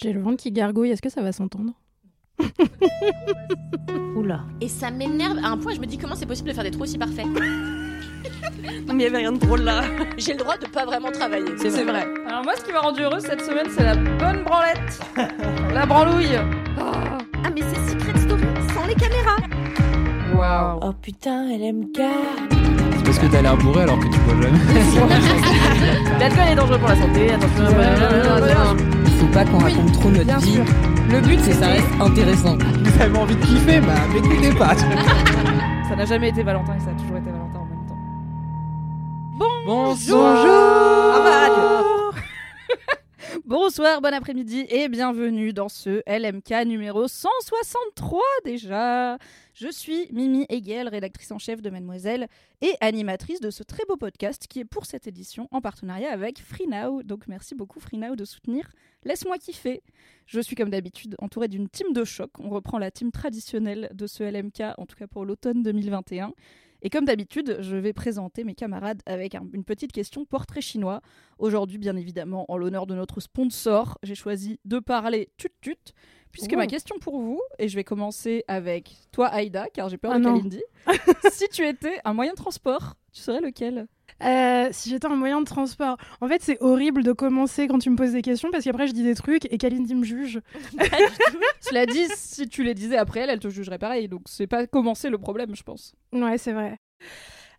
J'ai le ventre qui gargouille, est-ce que ça va s'entendre Oula. Et ça m'énerve à un point, je me dis comment c'est possible de faire des trous aussi parfaits. Non, mais il y avait rien de drôle là. J'ai le droit de pas vraiment travailler. C'est vrai. Alors moi, ce qui m'a rendu heureuse cette semaine, c'est la bonne branlette. la branlouille. Ah, mais c'est Secret Story sans les caméras. Waouh. Oh putain, LMK. C'est parce que t'as l'air bourré alors que tu bois jamais. L'alcool est dangereux pour la santé. Attention. Pas qu'on raconte trop notre Bien vie. sûr. Le but, c'est que ça reste intéressant. Vous avez envie de kiffer, bah m'écoutez pas. Ça n'a jamais été Valentin et ça a toujours été Valentin en même temps. Bonjour. Bonsoir, bon après-midi et bienvenue dans ce LMK numéro 163 déjà. Je suis Mimi Hegel, rédactrice en chef de Mademoiselle et animatrice de ce très beau podcast qui est pour cette édition en partenariat avec FreeNow. Donc merci beaucoup FreeNow de soutenir Laisse-moi kiffer. Je suis comme d'habitude entourée d'une team de choc. On reprend la team traditionnelle de ce LMK, en tout cas pour l'automne 2021. Et comme d'habitude, je vais présenter mes camarades avec un- une petite question portrait chinois. Aujourd'hui, bien évidemment, en l'honneur de notre sponsor, j'ai choisi de parler tut-tut, puisque Ouh. ma question pour vous, et je vais commencer avec toi, Aïda, car j'ai peur Ah de. Kalindi. si tu étais un moyen de transport, tu serais lequel? Euh, Si j'étais un moyen de transport. En fait, c'est horrible de commencer quand tu me poses des questions parce qu'après, je dis des trucs et Kalindi me juge. Cela dit, si tu les disais après elle, elle te jugerait pareil. Donc c'est pas commencer le problème, je pense. Ouais, c'est vrai.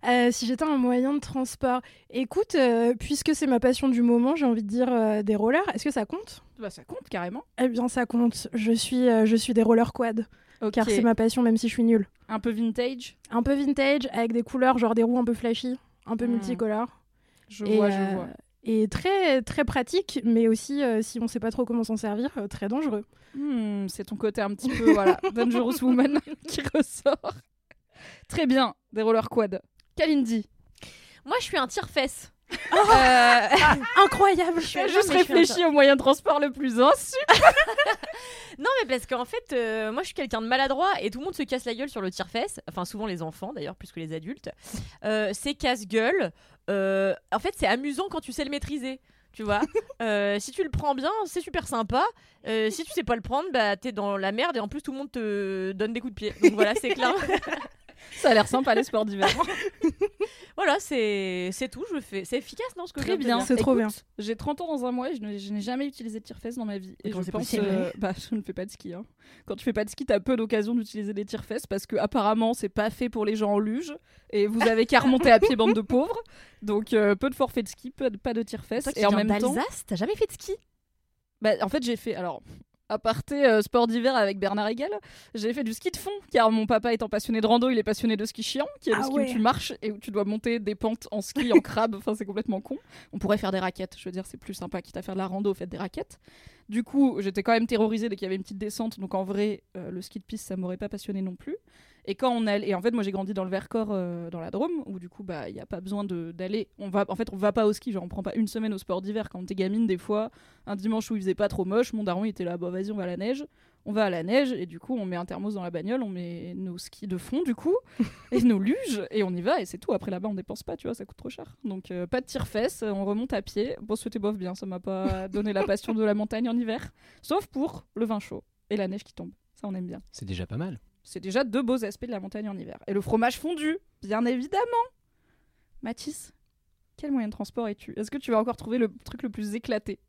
Euh, si j'étais un moyen de transport, écoute, euh, puisque c'est ma passion du moment, j'ai envie de dire euh, des rollers. Est-ce que ça compte? Bah ça compte carrément. Eh bien, ça compte. Je suis, je suis des rollers quad, car c'est ma passion, même si je suis nulle. Un peu vintage? Un peu vintage, avec des couleurs, genre des roues un peu flashy, un peu Hmm. multicolores. Je Et, vois, euh, je vois. Et très, très pratique, mais aussi, euh, si on sait pas trop comment s'en servir, euh, très dangereux. Hmm, c'est ton côté un petit peu voilà, Dangerous Woman qui ressort. Très bien, des rollers quad. Kalindi. Moi, je suis un tire-fesse. Euh, Incroyable Je suis juste réfléchi au moyen de transport le plus insu. Non, mais parce qu'en fait, euh, moi, je suis quelqu'un de maladroit et tout le monde se casse la gueule sur le tire-fesse. Enfin, souvent les enfants d'ailleurs, plus que les adultes. Euh, c'est casse-gueule. En fait, c'est amusant quand tu sais le maîtriser. Tu vois, si tu le prends bien, c'est super sympa. Si tu sais pas le prendre, bah t'es dans la merde et en plus tout le monde te donne des coups de pied. Donc voilà, c'est clair. Ça a l'air sympa les sports d'hiver. voilà, c'est c'est tout. Je fais, c'est efficace, non ce que je Très bien. C'est trop bien. J'ai 30 ans dans un mois et je n'ai je n'ai jamais utilisé de tire-fesses dans ma vie. Et je pense, possible euh, bah, je ne fais pas de ski. hein. Quand tu fais pas de ski, t'as peu d'occasion d'utiliser des tire-fesses parce que apparemment c'est pas fait pour les gens en luge et vous avez qu'à remonter à pied bande de pauvres. Donc euh, peu de forfait de ski, peu de- pas de tire-fesses. Et en même temps, t'as jamais fait de ski? Bah, en fait, j'ai fait. Alors, à parté euh, sport d'hiver avec Bernard Hegel, j'ai fait du ski de fond, car mon papa étant passionné de rando, il est passionné de ski chiant, qui est le Ah ski ouais. où tu marches et où tu dois monter des pentes en ski, en crabe. Enfin, c'est complètement con. On pourrait faire des raquettes, je veux dire, c'est plus sympa, quitte à faire de la rando, faites des raquettes. Du coup, j'étais quand même terrorisée dès qu'il y avait une petite descente, donc en vrai, euh, le ski de piste, ça m'aurait pas passionné non plus. Et quand on allait, et en fait, moi j'ai grandi dans le Vercors, euh, dans la Drôme, où du coup, bah, il n'y a pas besoin de- d'aller. On va, en fait, on va pas au ski, genre on prend pas une semaine au sport d'hiver. Quand t'es gamine, des fois, un dimanche où il faisait pas trop moche, mon daron il était là, bah vas-y, on va à la neige. On va à la neige et du coup, on met un thermos dans la bagnole, on met nos skis de fond, du coup, et nos luges, et on y va, et c'est tout. Après là-bas, on dépense pas, tu vois, ça coûte trop cher. Donc, euh, pas de tire-fesses, on remonte à pied. Bon, c'était bof bien, ça m'a pas donné la passion de la montagne en hiver, sauf pour le vin chaud et la neige qui tombe. Ça, on aime bien. C'est déjà pas mal. C'est déjà deux beaux aspects de la montagne en hiver. Et le fromage fondu, bien évidemment. Mathis, quel moyen de transport es-tu? Est-ce que tu vas encore trouver le truc le plus éclaté?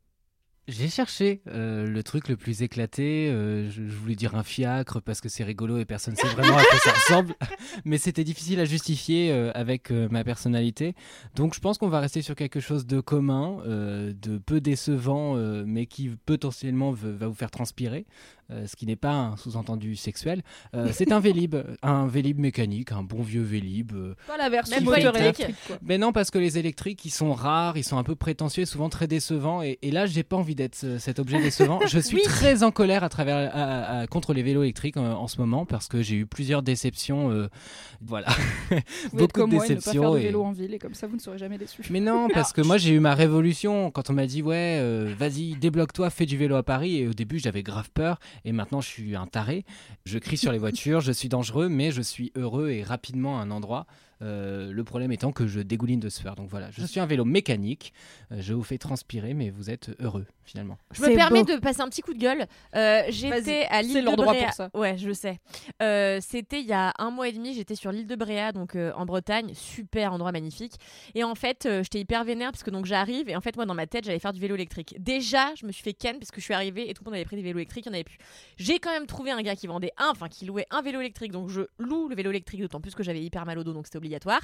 J'ai cherché euh, le truc le plus éclaté. euh, je, je voulais dire un fiacre parce que c'est rigolo et personne sait vraiment à quoi ça ressemble. Mais c'était difficile à justifier euh, avec ma personnalité. Donc je pense qu'on va rester sur quelque chose de commun, de peu décevant, mais qui potentiellement va vous faire transpirer. Euh, ce qui n'est pas un sous-entendu sexuel. Euh, c'est un Vélib, un Vélib mécanique, un bon vieux Vélib. euh, Pas la version moteur électrique. Mais non, parce que les électriques, ils sont rares, ils sont un peu prétentieux, souvent très décevants. Et, et là, j'ai pas envie d'être ce- cet objet décevant. Je suis très en colère à travers, à- à- contre les vélos électriques en ce moment parce que j'ai eu plusieurs déceptions. euh, voilà. Vous Beaucoup comme de moi et ne pas faire déceptions. de et- vélo en ville et comme ça vous ne serez jamais déçus. Mais non, parce que moi j'ai eu ma révolution quand on m'a dit ouais, euh, vas-y, débloque-toi, fais du vélo à Paris. Et au début j'avais grave peur et maintenant je suis un taré. Je crie sur les voitures, je suis dangereux, mais je suis heureux et rapidement à un endroit. Euh, le problème étant que je dégouline de sueur. Donc voilà, je suis un vélo mécanique. Euh, je vous fais transpirer, mais vous êtes heureux finalement. Je me permets beau. de passer un petit coup de gueule. Euh, j'étais à l'île c'est de l'endroit Bréa. pour ça. Ouais, je le sais. Euh, C'était il y a un mois et demi. J'étais sur l'île de Bréa, donc euh, en Bretagne, super endroit magnifique. Et en fait, euh, j'étais hyper vénère parce que donc j'arrive et en fait moi dans ma tête j'allais faire du vélo électrique. Déjà, je me suis fait ken parce que je suis arrivée et tout le monde avait pris des vélos électriques, il y en avait plus. J'ai quand même trouvé un gars qui vendait un, enfin qui louait un vélo électrique, donc je loue le vélo électrique d'autant plus que j'avais hyper mal au dos, donc c'était obligatoire.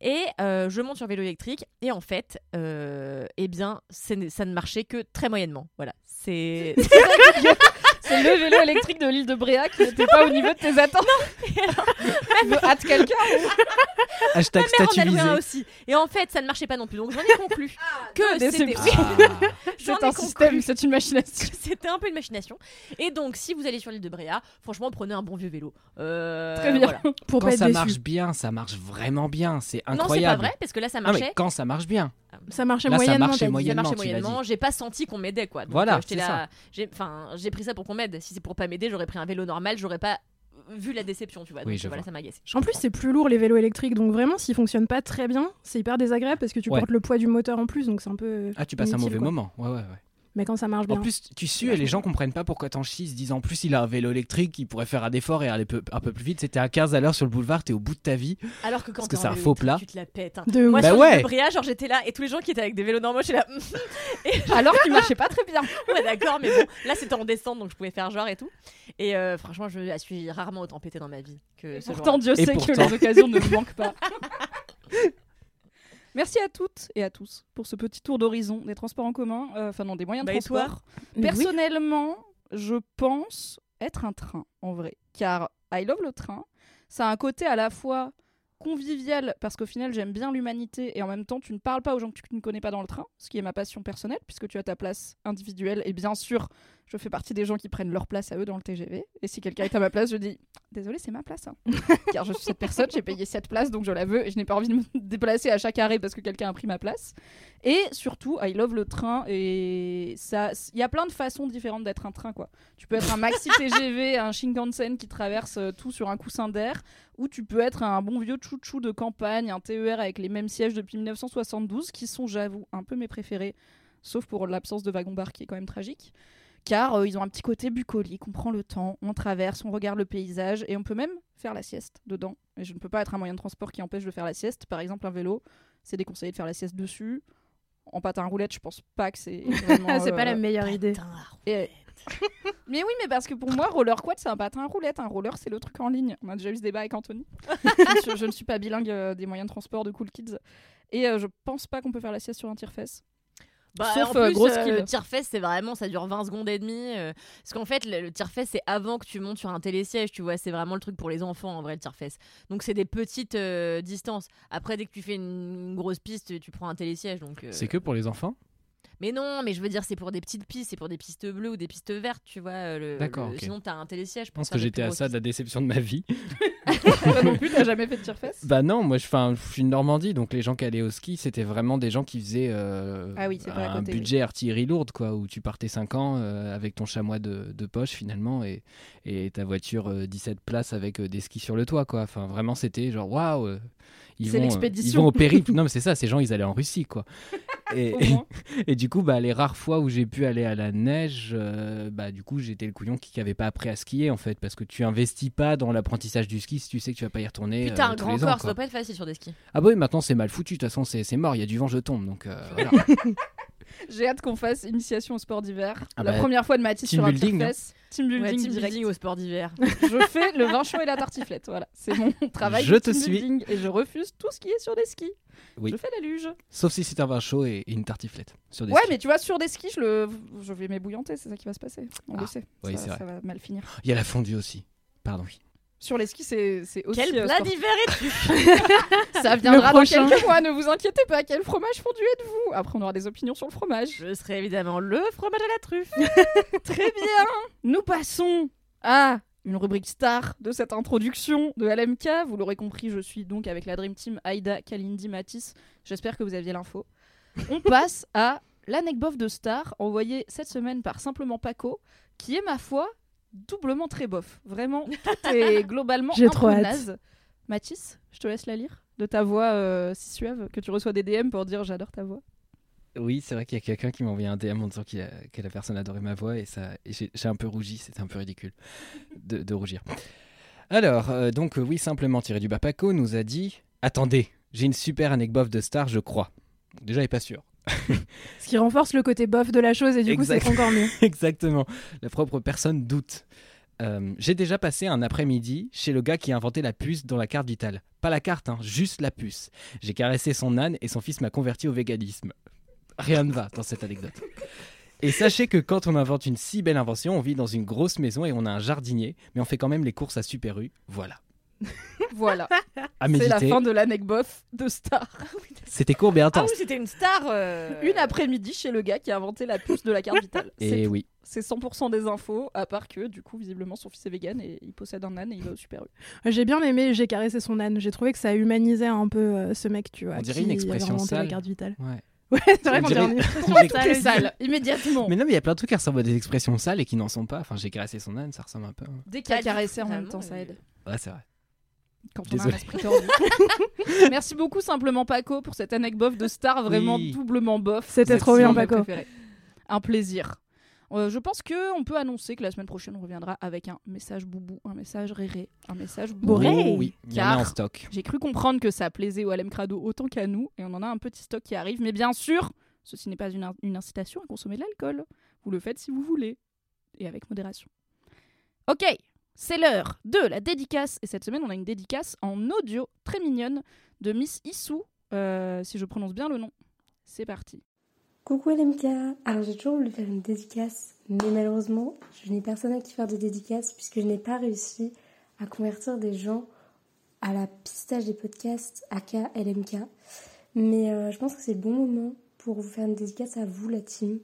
Et euh, je monte sur vélo électrique et en fait, euh, eh bien, ça ne marchait que très moyennement. Voilà, c'est C'est le vélo électrique de l'île de Bréa qui n'était pas au niveau de tes attentes. Tu veux hâte quelqu'un Hashtag Ma mère en un aussi. Et en fait, ça ne marchait pas non plus. Donc j'en ai conclu que c'était Ah. j'en C'est un conclu système, c'est une que sous. C'était un peu une machination. Et donc, si vous allez sur l'île de Bréa, franchement, prenez un bon vieux vélo. Euh, Très bien. voilà. Pour Quand ça déçu. marche bien, ça marche vraiment bien. C'est Non, c'est pas incroyable. vrai, parce que là, ça Non, marchait. mais quand ça marche bien. Ça marchait Là, ça moyennement. marchait t'as dit. Ça moyennement. marchait moyennement. J'ai pas senti qu'on m'aidait, quoi. Donc, Voilà, euh, là. J'ai pris ça pour qu'on m'aide. Si c'est pour pas m'aider, j'aurais pris un vélo normal. J'aurais pas vu la déception, tu vois. Oui, Donc je voilà, vois. ça m'a agacé. En plus, c'est plus lourd les vélos électriques, donc vraiment, s'ils fonctionnent pas très bien, c'est hyper désagréable parce que tu Ouais. portes le poids du moteur en plus, donc c'est un peu. Ah, tu passes un mauvais quoi. moment. Ouais, ouais, ouais. Mais quand ça marche bien. En plus, tu sues et les gens comprennent pas pourquoi t'en chies. Ils se disent en plus, il a un vélo électrique, il pourrait faire un effort et aller peu- un peu plus vite. C'était à 15 à l'heure sur le boulevard, t'es au bout de ta vie. Alors que quand Parce que c'est un faux plat. Tu te la pètes. hein. de Moi. Bah sur ouais. l'île de Bréa, genre j'étais là et tous les gens qui étaient avec des vélos normaux, j'étais là. Alors qu'il marchait pas très bien. Ouais, d'accord, mais bon, là c'était en descente donc je pouvais faire genre et tout. Et euh, franchement, je suis rarement autant pété dans ma vie que ce Pourtant, Dieu Et sait que les occasions ne me manquent pas. Merci à toutes et à tous pour ce petit tour d'horizon des transports en commun, euh, enfin non, des moyens de Bah, transport. Oui. Personnellement, je pense être un train en vrai, car I love le train. Ça a un côté à la fois convivial parce qu'au final j'aime bien l'humanité et en même temps tu ne parles pas aux gens que tu ne connais pas dans le train, ce qui est ma passion personnelle puisque tu as ta place individuelle et bien sûr je fais partie des gens qui prennent leur place à eux dans le TGV et si quelqu'un est à ma place je dis désolé c'est ma place hein. car je suis cette personne j'ai payé cette place donc je la veux et je n'ai pas envie de me déplacer à chaque arrêt parce que quelqu'un a pris ma place et surtout I love le train et ça il y a plein de façons différentes d'être un train quoi tu peux être un maxi TGV un Shinkansen qui traverse euh, tout sur un coussin d'air ou tu peux être un bon vieux chouchou de campagne, un TER avec les mêmes sièges depuis 1972, qui sont, j'avoue, un peu mes préférés, sauf pour l'absence de wagon-bar qui est quand même tragique. Car euh, ils ont un petit côté bucolique, on prend le temps, on traverse, on regarde le paysage et on peut même faire la sieste dedans. Et je ne peux pas être un moyen de transport qui empêche de faire la sieste. Par exemple, un vélo, c'est déconseillé de faire la sieste dessus. En patin à roulette, je pense pas que c'est c'est pas la euh, meilleure idée. Et- mais oui, mais parce que pour moi, roller quad, c'est un patin à roulette. Un roller, c'est le truc en ligne. On a déjà eu ce débat avec Anthony. je, ne suis, je ne suis pas bilingue euh, des moyens de transport de Cool Kids. Et euh, je pense pas qu'on peut faire la sieste sur un tire-fesse. Bah, Sauf, en euh, plus, gros euh, skill. le tire-fesse, c'est vraiment, ça dure 20 secondes et demie. euh, parce qu'en fait, le, le tire-fesse, c'est avant que tu montes sur un télésiège, tu vois. C'est vraiment le truc pour les enfants, en vrai, le tire-fesse. Donc, c'est des petites euh, distances. Après, dès que tu fais une, une grosse piste, tu prends un télésiège. Donc, euh, C'est que pour les enfants Mais non, mais je veux dire, c'est pour des petites pistes, c'est pour des pistes bleues ou des pistes vertes, tu vois. euh, le- D'accord, le-. Sinon, t'as un télésiège. Je pense que j'étais à ça de la déception de ma vie. Toi non plus, t'as jamais fait de tire-fesse Bah non, moi je, 'fin, je suis de Normandie, donc les gens qui allaient au ski, c'était vraiment des gens qui faisaient euh, Ah oui, un côté, budget artillerie lourde, quoi, où tu partais 5 ans euh, avec ton chamois de, de poche finalement et, et ta voiture euh, 17 places avec euh, des skis sur le toit, quoi. Enfin, vraiment, c'était genre waouh. Ils C'est vont, euh, l'expédition. Ils vont au périple. non, mais c'est ça, ces gens, ils allaient en Russie, quoi. Et, du coup, bah, les rares fois où j'ai pu aller à la neige, euh, bah, du coup, j'étais le couillon qui n'avait pas appris à skier, en fait, parce que tu investis pas dans l'apprentissage du ski si tu sais que tu vas pas y retourner. T'as euh, un grand ans, corps, ça quoi. doit pas être facile sur des skis. Ah bah oui, maintenant c'est mal foutu, de toute façon c'est c'est mort, il y a du vent, je tombe, donc euh, voilà. J'ai hâte qu'on fasse initiation au sport d'hiver. Ah la bah, première fois de Mathis sur un building. Team building Ouais, team direct. building au sport d'hiver. Je fais le vin chaud et la tartiflette. Voilà, c'est mon travail. Je de te team suis. building Et je refuse tout ce qui est sur des skis. Oui. Je fais la luge. Sauf si c'est un vin chaud et, une tartiflette sur des Ouais, skis. mais tu vois, sur des skis, je, le... je vais m'ébouillanter, c'est ça qui va se passer. On Ah, le sait. oui, ça, ça va mal finir. Il y a la fondue aussi. Pardon. Sur les skis, c'est aussi. Quel euh, plat d'hiver es-tu Ça viendra dans quelques mois, ne vous inquiétez pas. Quel fromage fondu êtes-vous? Après, on aura des opinions sur le fromage. Je serai évidemment le fromage à la truffe. Très bien. Nous passons à une rubrique star de cette introduction de LMK. Vous l'aurez compris, je suis donc avec la Dream Team Aïda, Kalindi, Matisse. J'espère que vous aviez l'info. On passe à l'anecdote de star envoyée cette semaine par Simplement Paco, qui est, ma foi, doublement très bof. Vraiment, tout est globalement J'ai un trop peu naze. Mathis, je te laisse la lire. de ta voix euh, si suave que tu reçois des DM pour dire j'adore ta voix Oui, c'est vrai qu'il y a quelqu'un qui m'a envoyé un DM en disant qu'il a- que la personne adorait ma voix et, ça, j'ai un peu rougi, c'était un peu ridicule de, de rougir. Alors, euh, donc euh, oui, simplement tiré du bas, Paco nous a dit Attendez, j'ai une super anecdote de star, je crois. Déjà, il est pas sûr. Ce qui renforce le côté bof de la chose et du coup, c'est encore mieux. Exactement. La propre personne doute. Euh, j'ai déjà passé un après-midi chez le gars qui a inventé la puce dans la carte vitale. Pas la carte, hein, juste la puce. J'ai caressé son âne et son fils m'a converti au véganisme. Rien ne va dans cette anecdote. Et sachez que quand on invente une si belle invention, on vit dans une grosse maison et on a un jardinier, mais on fait quand même les courses à Super U. Voilà. Voilà, À c'est la fin de l'anecdote de Star. C'était court mais Ah intense. oui, c'était une star. euh, Une après-midi chez le gars qui a inventé la puce de la carte vitale. C'est et tout. oui. C'est 100% des infos, à part que du coup, visiblement, son fils est vegan et il possède un âne et il va au Super U. J'ai bien aimé, j'ai caressé son âne. J'ai trouvé que ça humanisait un peu euh, ce mec, tu vois. On dirait qui une expression inventé la sale. carte vitale. Ouais. Ouais, c'est vrai On qu'on dirait- une expression sale immédiatement. Mais non, mais il y a plein de trucs qui ressemblent à des expressions sales et qui n'en sont pas. Enfin, j'ai caressé son âne, ça ressemble un peu. Dès qu'il a caressé en même temps, ça aide. Ouais, c'est vrai. Quand on a un esprit tordu. Merci beaucoup simplement Paco pour cette anecdote de star vraiment Oui. doublement bof. C'était trop bien, Paco. préféré. Un plaisir. Euh, je pense que on peut annoncer que la semaine prochaine on reviendra avec un message boubou, un message réré, un message bourré. Bourré. Oh, oui, il y en a en Car- stock. J'ai cru comprendre que ça plaisait au Alem Crado autant qu'à nous et on en a un petit stock qui arrive. Mais bien sûr, ceci n'est pas une, in- une incitation à consommer de l'alcool. Vous le faites si vous voulez et avec modération. Ok, c'est l'heure de la dédicace. Et cette semaine, on a une dédicace en audio très mignonne de Miss Issou, euh, si je prononce bien le nom. C'est parti. Coucou LMK Alors j'ai toujours voulu faire une dédicace, mais malheureusement, je n'ai personne à qui faire de dédicace puisque je n'ai pas réussi à convertir des gens à la pistage des podcasts aka LMK. Mais euh, je pense que c'est le bon moment pour vous faire une dédicace à vous, la team.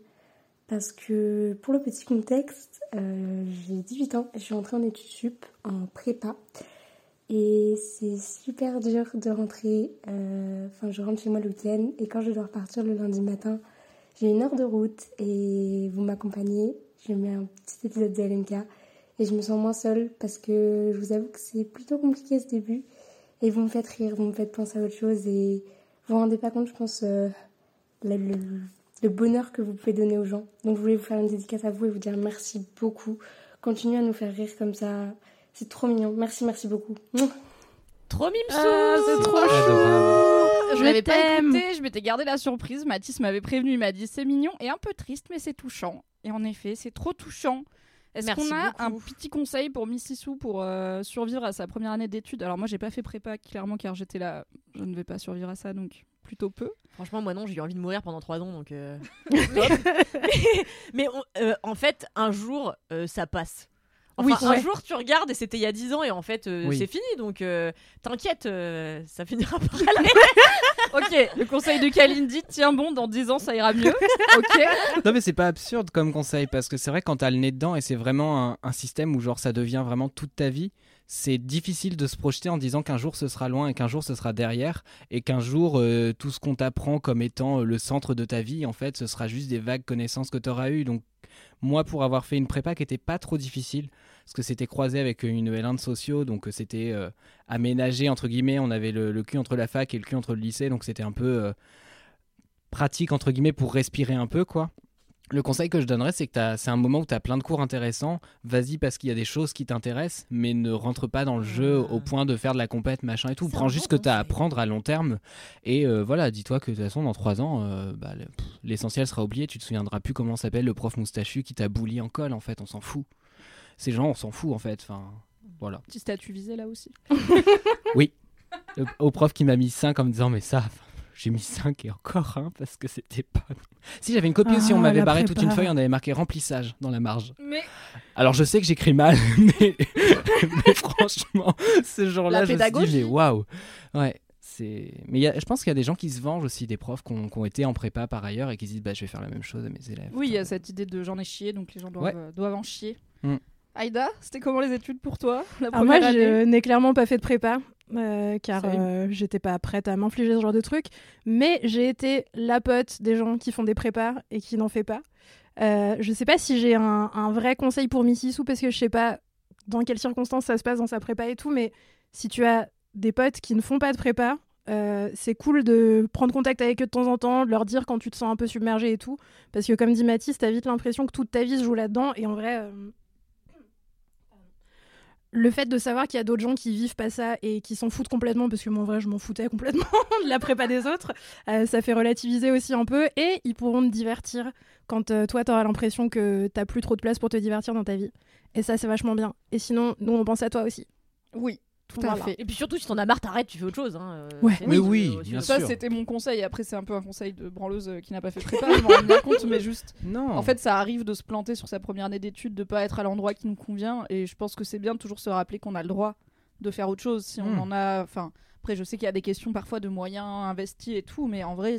Parce que pour le petit contexte, euh, j'ai 18 ans je suis entrée en études sup, en prépa. Et c'est super dur de rentrer. euh, Enfin, je rentre chez moi le week-end et quand je dois repartir le lundi matin, j'ai une heure de route et vous m'accompagnez. Je mets un petit épisode de LMK et je me sens moins seule parce que je vous avoue que c'est plutôt compliqué ce début. Et vous me faites rire, vous me faites penser à autre chose et vous vous rendez pas compte, je pense, euh, le bonheur que vous pouvez donner aux gens. Donc je voulais vous faire une dédicace à vous et vous dire merci beaucoup. Continuez à nous faire rire comme ça. C'est trop mignon. Merci, merci beaucoup. Trop mimsou. Ah, c'est trop Adorable. Je l'avais pas écouté, je m'étais gardé la surprise. Mathis m'avait prévenu, il m'a dit c'est mignon et un peu triste, mais c'est touchant. Et en effet, c'est trop touchant. Est-ce qu'on a beaucoup. un petit conseil pour Miss Issou pour euh, survivre à sa première année d'études? Alors moi, j'ai pas fait prépa clairement car j'étais là, je ne vais pas survivre à ça, donc plutôt peu. Franchement, moi non, j'ai eu envie de mourir pendant trois ans, donc. euh, mais on- euh, en fait, un jour, euh, ça passe. Enfin, Oui, un ouais. jour, tu regardes et c'était il y a 10 ans et en fait, euh, Oui. c'est fini. Donc, euh, t'inquiète, euh, ça finira par aller. Ok, le conseil de Kalindi, tiens bon, dans 10 ans ça ira mieux. Ok. Non mais c'est pas absurde comme conseil parce que c'est vrai quand t'as le nez dedans et c'est vraiment un, un système où genre ça devient vraiment toute ta vie, c'est difficile de se projeter en disant qu'un jour ce sera loin et qu'un jour ce sera derrière et qu'un jour euh, tout ce qu'on t'apprend comme étant euh, le centre de ta vie en fait ce sera juste des vagues connaissances que t'auras eues. Donc moi pour avoir fait une prépa qui était pas trop difficile parce que c'était croisé avec une L1 de sociaux donc euh, c'était aménagé entre guillemets on avait le, cul entre la fac et le cul entre le lycée donc c'était un peu pratique entre guillemets pour respirer un peu quoi le conseil que je donnerais, c'est que t'as- c'est un moment où tu as plein de cours intéressants. Vas-y parce qu'il y a des choses qui t'intéressent, mais ne rentre pas dans le jeu Ah. au point de faire de la compète, machin et tout. Prends juste ce que tu as à apprendre à long terme. Et euh, voilà, dis-toi que de toute façon, dans trois ans, euh, bah, l'essentiel sera oublié. Tu te souviendras plus comment s'appelle le prof moustachu qui t'a bouli en colle, en fait. On s'en fout. Ces gens, on s'en fout, en fait. Enfin, voilà. Petit statut visé là aussi. Le- au prof qui m'a mis 5 en me disant, mais ça. J'ai mis 5 et encore, hein, parce que c'était pas. Si j'avais une copie aussi, on Ah, m'avait barré toute une feuille, on avait marqué remplissage dans la marge. Mais Alors je sais que j'écris mal, mais, mais franchement, ce jour-là, je me suis dit, waouh Ouais, c'est... Mais il y a- je pense qu'il y a des gens qui se vengent aussi, des profs qui ont, qui ont été en prépa par ailleurs et qui se disent, bah, je vais faire la même chose à mes élèves. oui, il y a cette idée de j'en ai chié, donc les gens doivent, Ouais. euh, doivent en chier. Mm. Aïda, c'était comment les études pour toi la Alors moi, année? je n'ai clairement pas fait de prépa, euh, car euh, j'étais pas prête à m'infliger ce genre de truc. Mais j'ai été la pote des gens qui font des prépas et qui n'en fait pas. Euh, je sais pas si j'ai un, un vrai conseil pour Missy Sou, parce que je sais pas dans quelles circonstances ça se passe dans sa prépa et tout, mais si tu as des potes qui ne font pas de prépa, euh, c'est cool de prendre contact avec eux de temps en temps, de leur dire quand tu te sens un peu submergé et tout. Parce que comme dit Mathis, t'as vite l'impression que toute ta vie se joue là-dedans. Et en vrai, euh, le fait de savoir qu'il y a d'autres gens qui vivent pas ça et qui s'en foutent complètement, parce que moi en vrai je m'en foutais complètement de la prépa des autres, euh, ça fait relativiser aussi un peu. Et ils pourront te divertir quand euh, toi t'auras l'impression que t'as plus trop de place pour te divertir dans ta vie. Et ça c'est vachement bien. Et sinon, nous on pense à toi aussi. Oui, tout Voilà. à fait. Et puis surtout, si t'en as marre, t'arrêtes, tu fais autre chose. Hein. euh, Ouais. Mais oui, bien veux- Ça, sûr. c'était mon conseil. Après, c'est un peu un conseil de branleuse euh, qui n'a pas fait prépa, je m'en rends bien compte, mais juste. Non. En fait, ça arrive de se planter sur sa première année d'études, de pas être à l'endroit qui nous convient, et je pense que c'est bien de toujours se rappeler qu'on a le droit de faire autre chose si on Mm. en a. Enfin, après, je sais qu'il y a des questions parfois de moyens investis et tout, mais en vrai,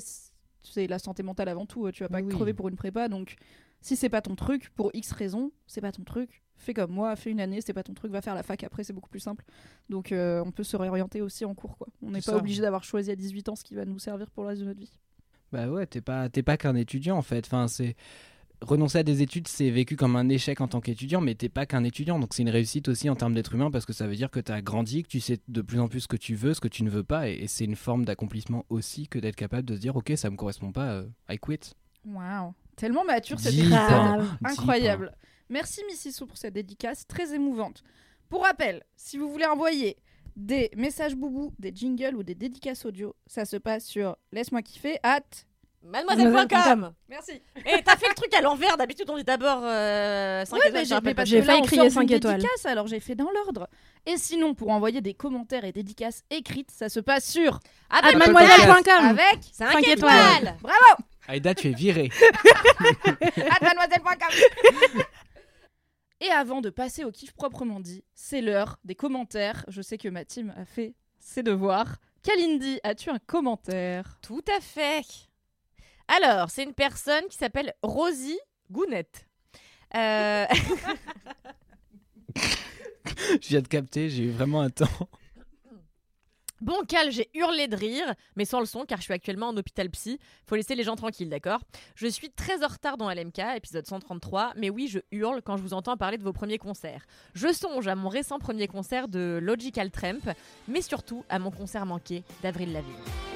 c'est la santé mentale avant tout. Tu vas pas Oui. crever pour une prépa, donc si c'est pas ton truc, pour X raisons, c'est pas ton truc. Fais comme moi, fais une année, c'est pas ton truc, va faire la fac après, c'est beaucoup plus simple. Donc euh, on peut se réorienter aussi en cours, quoi. On n'est pas obligé d'avoir choisi à 18 ans ce qui va nous servir pour le reste de notre vie. Bah ouais, t'es pas, t'es pas qu'un étudiant en fait. Enfin, c'est renoncer à des études, c'est vécu comme un échec en tant qu'étudiant, mais t'es pas qu'un étudiant. Donc c'est une réussite aussi en termes d'être humain parce que ça veut dire que t'as grandi, que tu sais de plus en plus ce que tu veux, ce que tu ne veux pas, et, et c'est une forme d'accomplissement aussi que d'être capable de se dire ok, ça me correspond pas, euh, I quit. Waouh, tellement mature cette épisode. hein. Deep, Incroyable. Merci Miss Issou pour cette dédicace très émouvante. Pour rappel, si vous voulez envoyer des messages boubou, des jingles ou des dédicaces audio, ça se passe sur laisse-moi kiffer at. Mademoiselle.com Merci. Et t'as fait le truc à l'envers, d'habitude on dit d'abord euh, 5 Ouais, étoiles, j'ai failli là, on crier sort cinq d'une étoiles. dédicace, alors j'ai fait dans l'ordre. Et sinon, pour envoyer des commentaires et dédicaces écrites, ça se passe sur Ah, bah, mademoiselle.com avec 5 Cinq étoiles, étoiles. Aïda, tu es virée. at mademoiselle.com. Et avant de passer au kiff proprement dit, c'est l'heure des commentaires. Je sais que ma team a fait ses devoirs. Kalindi, as-tu un commentaire? Tout à fait. Alors, c'est une personne qui s'appelle Rosie Gounette. Euh, Je viens de capter, j'ai eu vraiment un temps. Bon, Cal, j'ai hurlé de rire, mais sans le son, car je suis actuellement en hôpital psy. Faut laisser les gens tranquilles, d'accord? Je suis très en retard dans LMK, épisode 133, mais oui, je hurle quand je vous entends parler de vos premiers concerts. Je songe à mon récent premier concert de Logical Tramp, mais surtout à mon concert manqué d'Avril Lavigne.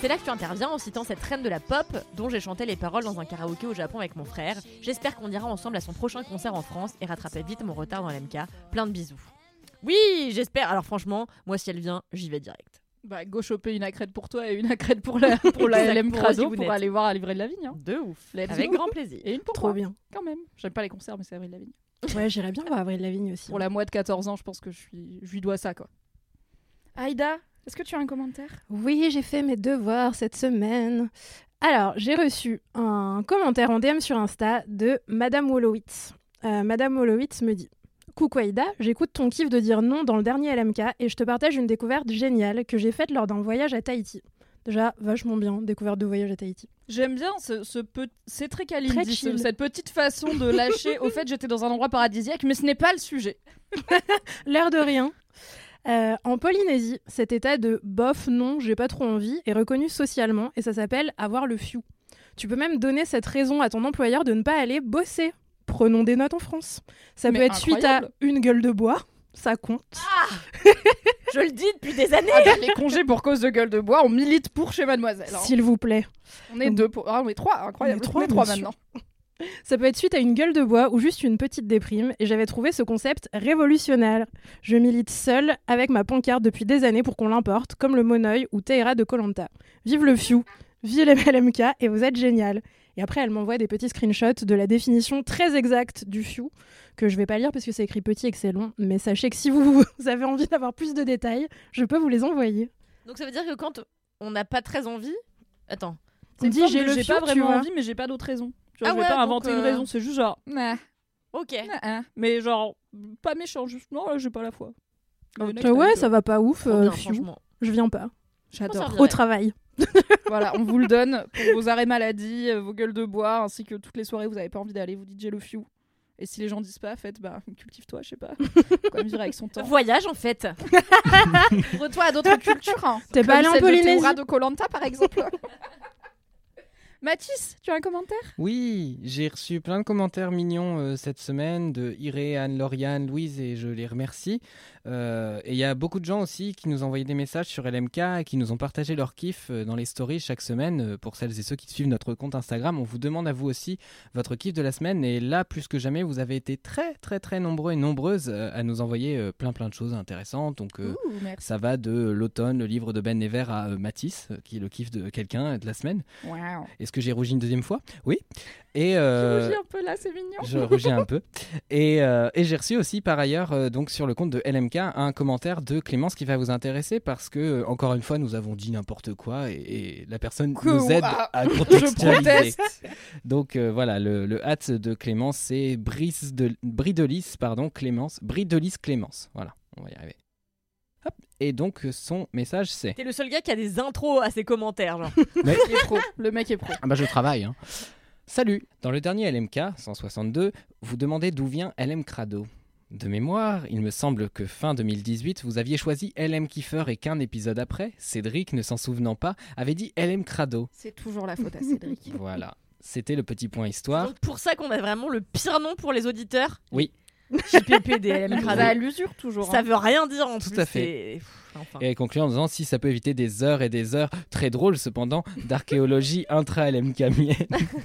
C'est là que tu interviens en citant cette reine de la pop dont j'ai chanté les paroles dans un karaoké au Japon avec mon frère. J'espère qu'on ira ensemble à son prochain concert en France et rattraper vite mon retard dans l'MK. Plein de bisous. Oui, j'espère. Alors franchement, moi si elle vient, j'y vais direct. Bah, go choper une accrète pour toi et une accrète pour la, pour la LM pour Crado pour aller voir à livrer de la vigne. hein. De ouf. Let's Avec go. grand plaisir. Et une pour Trop moi, bien. quand même. J'aime pas les concerts, mais c'est Avril Lavigne. Ouais, j'irais bien voir Avril Lavigne aussi. Pour la moi de 14 ans, je pense que je, suis... je lui dois ça, quoi. Aïda, est-ce que tu as un commentaire? Oui, j'ai fait mes devoirs cette semaine. Alors, j'ai reçu un commentaire en DM sur Insta de Madame Wolowitz. Euh, Madame Wolowitz me dit Coucou Aïda, j'écoute ton kiff de dire non dans le dernier LMK et je te partage une découverte géniale que j'ai faite lors d'un voyage à Tahiti. Déjà, vachement bien, découverte de voyage à Tahiti. J'aime bien ce, ce peu... C'est très Kalindi, ce- cette petite façon de lâcher. Au fait, j'étais dans un endroit paradisiaque, mais ce n'est pas le sujet. L'air de rien. Euh, en Polynésie, cet état de bof, non, j'ai pas trop envie est reconnu socialement et ça s'appelle avoir le fiou. Tu peux même donner cette raison à ton employeur de ne pas aller bosser. Prenons des notes en France. Ça Mais peut être suite à une gueule de bois, ça compte. Je le dis depuis des années. Ah bah, les congés pour cause de gueule de bois, on milite pour chez Mademoiselle. hein. S'il vous plaît. On est deux pour... Ah, on est trois, incroyable. On est trois, trois bien sûr. maintenant. Ça peut être suite à une gueule de bois ou juste une petite déprime, et j'avais trouvé ce concept révolutionnaire. Je milite seule avec ma pancarte depuis des années pour qu'on l'importe, comme le Monoï ou Teira de Colanta. Vive le fiou, vive les MLMK, et vous êtes génial. Et après, elle m'envoie des petits screenshots de la définition très exacte du fiou, que je vais pas lire parce que c'est écrit petit et que c'est long, mais sachez que si vous, vous avez envie d'avoir plus de détails, je peux vous les envoyer. Donc ça veut dire que quand on n'a pas très envie. Attends. On C'est dit j'ai pas vraiment envie, mais j'ai pas d'autre raison. Tu vois, Ah je vais ouais, pas inventer une euh, raison, c'est juste genre. nah, Ok. nah, nah. Mais genre, pas méchant, juste non, là, j'ai pas la foi. Euh, next Euh, ouais, ça va pas ouf, euh, bien, franchement. Je viens pas. J'adore. Au travail. voilà, on vous le donne pour vos arrêts maladie, euh, vos gueules de bois, ainsi que toutes les soirées où vous avez pas envie d'aller, vous dites j'ai le fiou. Et si les gens disent pas, faites bah cultive-toi, je sais pas. Quoi vivre avec son temps. Voyage en fait. Ouvre-toi à d'autres cultures. hein. T'es pas Comme allé en Polynésie de Colanta par exemple. Mathis, tu as un commentaire? Oui, j'ai reçu plein de commentaires mignons euh, cette semaine de Iré, Anne, Lauriane, Louise et je les remercie. Euh, et il y a beaucoup de gens aussi qui nous ont envoyé des messages sur LMK et qui nous ont partagé leur kiff euh, dans les stories chaque semaine. Pour celles et ceux qui suivent notre compte Instagram, on vous demande à vous aussi votre kiff de la semaine. Et là, plus que jamais, vous avez été très très très nombreux et nombreuses à nous envoyer plein plein de choses intéressantes. Donc euh, Ouh, ça va de l'automne, le livre de Ben Never à Matisse, qui est le kiff de quelqu'un de la semaine. Wow. Est-ce que j'ai rougi une deuxième fois? Oui. Et euh, Je rougis un peu là, c'est mignon. je rougis un peu. Et, euh, et j'ai reçu aussi par ailleurs euh, donc sur le compte de LMK un commentaire de Clémence qui va vous intéresser parce que euh, encore une fois nous avons dit n'importe quoi et, et la personne Que- nous aide à contextualiser. Donc voilà, le, le hâte de Clémence c'est Brice de Bridelis pardon Clémence Bridelis Clémence. Voilà, on va y arriver. Et donc son message c'est T'es le seul gars qui a des intros à ses commentaires, genre. Il est pro. Le mec est pro. Ah bah je travaille. Hein. Salut Dans le dernier LMK, 162, vous demandez d'où vient LM Crado. De mémoire, il me semble que fin 2018, vous aviez choisi LM Kiefer et qu'un épisode après, Cédric, ne s'en souvenant pas, avait dit LM Crado. C'est toujours la faute à Cédric. Voilà. C'était le petit point histoire. donc pour ça qu'on a vraiment le pire nom pour les auditeurs. Oui. JPP DLM Il nous a à l'usure toujours. Ça hein. veut rien dire en Tout plus. à fait. enfin. Et elle conclut en disant si ça peut éviter des heures et des heures, très drôles cependant, d'archéologie intra-LMK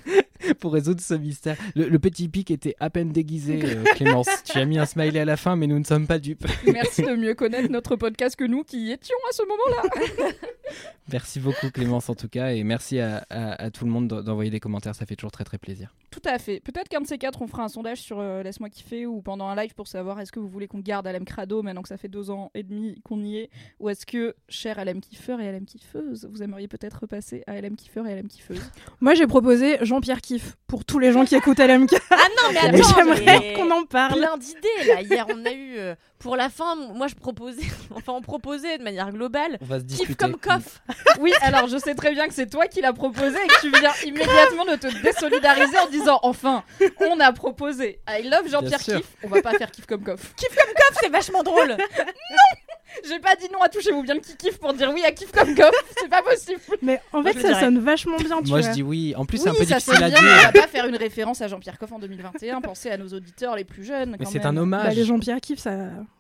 pour résoudre ce mystère. Le, le petit pic était à peine déguisé, euh, Clémence. tu as mis un smiley à la fin, mais nous ne sommes pas dupes. Merci de mieux connaître notre podcast que nous qui y étions à ce moment-là. Merci beaucoup Clémence en tout cas et merci à, à- à tout le monde d'en- d'envoyer des commentaires, ça fait toujours très très plaisir. Tout à fait. Peut-être qu'un de ces quatre, on fera un sondage sur euh, Laisse-moi kiffer ou pendant un live pour savoir est-ce que vous voulez qu'on garde LM Crado maintenant que ça fait deux ans et demi qu'on y est ou est-ce que, cher LM Kiffer et LM Kiffeuse, vous aimeriez peut-être repasser à LM Kiffer et LM Kiffeuse Moi, j'ai proposé Jean-Pierre Kiff pour tous les gens qui écoutent LMK. Ah non, mais attends, J'aimerais mais- qu'on en parle. plein d'idées là. Hier, on a eu euh, pour la fin. Moi, je proposais, enfin, on proposait de manière globale. On va se Kiff comme coff. Oui, alors je sais très bien que c'est toi qui l'as proposé et que tu viens immédiatement de te désolidariser en disant enfin, on a proposé I love Jean-Pierre. Kiff. On va pas faire Kiff comme Koff. Coff, c'est vachement drôle. J'ai pas dit non à touchez-vous bien le kiff pour dire oui à Kiff comme Koff. C'est pas possible. Mais en fait, ça sonne vachement bien, tu Moi vois. je dis oui, en plus c'est un oui, peu ça difficile sonne à bien, mais on dire. va pas faire une référence à Jean-Pierre Coff en 2021. Pensez à nos auditeurs les plus jeunes. Mais c'est un Bah, hommage. les Jean-Pierre Kiff, ça...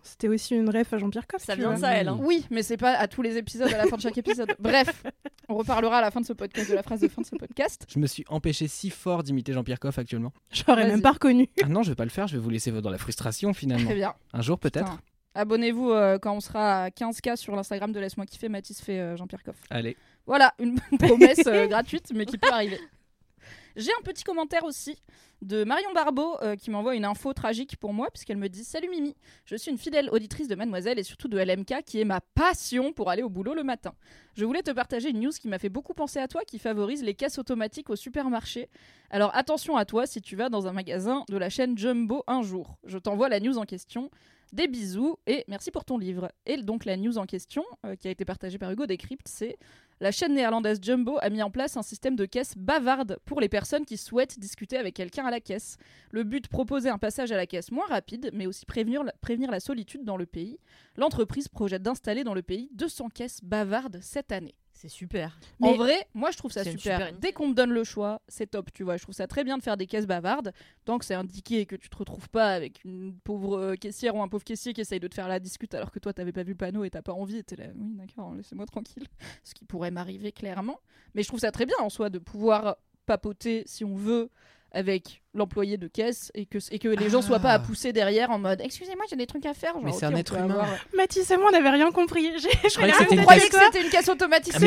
c'était aussi une ref à Jean-Pierre Coff. Ça vient de ça, elle. Hein. Oui, mais c'est pas à tous les épisodes, à la fin de chaque épisode. Bref, on reparlera à la fin de ce podcast de la phrase de fin de ce podcast. Je me suis empêché si fort d'imiter Jean-Pierre Coff actuellement. J'aurais même pas reconnu. Ah non, je vais pas le faire, je vais vous laisser dans la frustration finalement. Très bien. Un jour peut-être. Abonnez-vous euh, quand on sera à 15K sur l'Instagram de Laisse-moi kiffer. Mathis fait euh, Jean-Pierre Coff. Allez. Voilà, une promesse euh, gratuite, mais qui peut arriver. J'ai un petit commentaire aussi de Marion Barbeau euh, qui m'envoie une info tragique pour moi, puisqu'elle me dit Salut Mimi, je suis une fidèle auditrice de Mademoiselle et surtout de LMK qui est ma passion pour aller au boulot le matin. Je voulais te partager une news qui m'a fait beaucoup penser à toi qui favorise les caisses automatiques au supermarché. Alors attention à toi si tu vas dans un magasin de la chaîne Jumbo un jour. Je t'envoie la news en question. Des bisous et merci pour ton livre. Et donc la news en question, euh, qui a été partagée par Hugo Décrypte, c'est la chaîne néerlandaise Jumbo a mis en place un système de caisse bavarde pour les personnes qui souhaitent discuter avec quelqu'un à la caisse. Le but, proposer un passage à la caisse moins rapide, mais aussi prévenir prévenir la solitude dans le pays. L'entreprise projette d'installer dans le pays 200 caisses bavardes cette année. C'est super. En Mais- vrai, moi je trouve ça super. Dès qu'on te donne le choix, c'est top, tu vois. Je trouve ça très bien de faire des caisses bavardes, tant que c'est indiqué et que tu te retrouves pas avec une pauvre euh, caissière ou un pauvre caissier qui essaye de te faire la discute alors que toi t'avais pas vu le panneau et t'as pas envie et t'es là, oui d'accord, laissez-moi tranquille. Ce qui pourrait m'arriver clairement. Mais je trouve ça très bien en soi de pouvoir papoter si on veut avec l'employé de caisse et que, et que les gens soient pas à Ah. pousser derrière en mode excusez-moi j'ai des trucs à faire. Genre, Mais c'est un on être humain. avoir- Mathis et moi, on n'avait rien compris. J'ai- Je croyais que rien c'était une caisse. que c'était une caisse automatique Ah,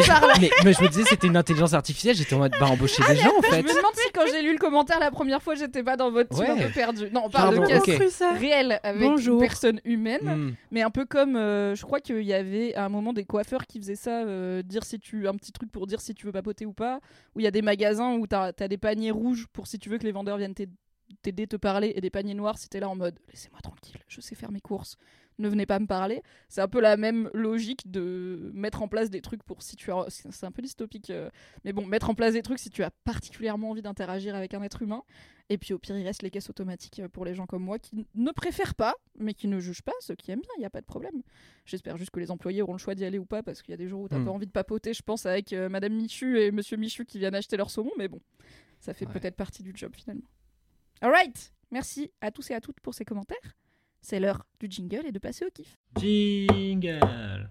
mais, je me disais c'était une intelligence artificielle, j'étais en mode bah embaucher des gens en Je fait. me demande si quand j'ai lu le commentaire la première fois, j'étais pas dans votre team Ouais. un peu perdu. Non, on parle Pardon, de caisse ok. cru ça. réelle avec Bonjour. une personne humaine, Hmm. mais un peu comme euh, je crois qu'il y avait à un moment des coiffeurs qui faisaient ça, euh, dire si tu un petit truc pour dire si tu veux papoter ou pas, où il y a des magasins où t'as as des paniers rouges pour si tu veux que les vendeurs viennent t'aider te parler et des paniers noirs si t'es là en mode laissez-moi tranquille, je sais faire mes courses. ne venez pas me parler. C'est un peu la même logique de mettre en place des trucs pour si tu as. C'est un peu dystopique, euh, mais bon, mettre en place des trucs si tu as particulièrement envie d'interagir avec un être humain. Et puis au pire, il reste les caisses automatiques euh, pour les gens comme moi qui ne préfèrent pas, mais qui ne jugent pas, ceux qui aiment bien, il n'y a pas de problème. J'espère juste que les employés auront le choix d'y aller ou pas, parce qu'il y a des jours où t'as Hmm. pas envie de papoter, je pense, avec euh, Madame Michu et Monsieur Michu qui viennent acheter leur saumon, mais bon, ça fait Ouais. peut-être partie du job finalement. Alright, merci à tous et à toutes pour ces commentaires. C'est l'heure du jingle et de passer au kiff. Jingle.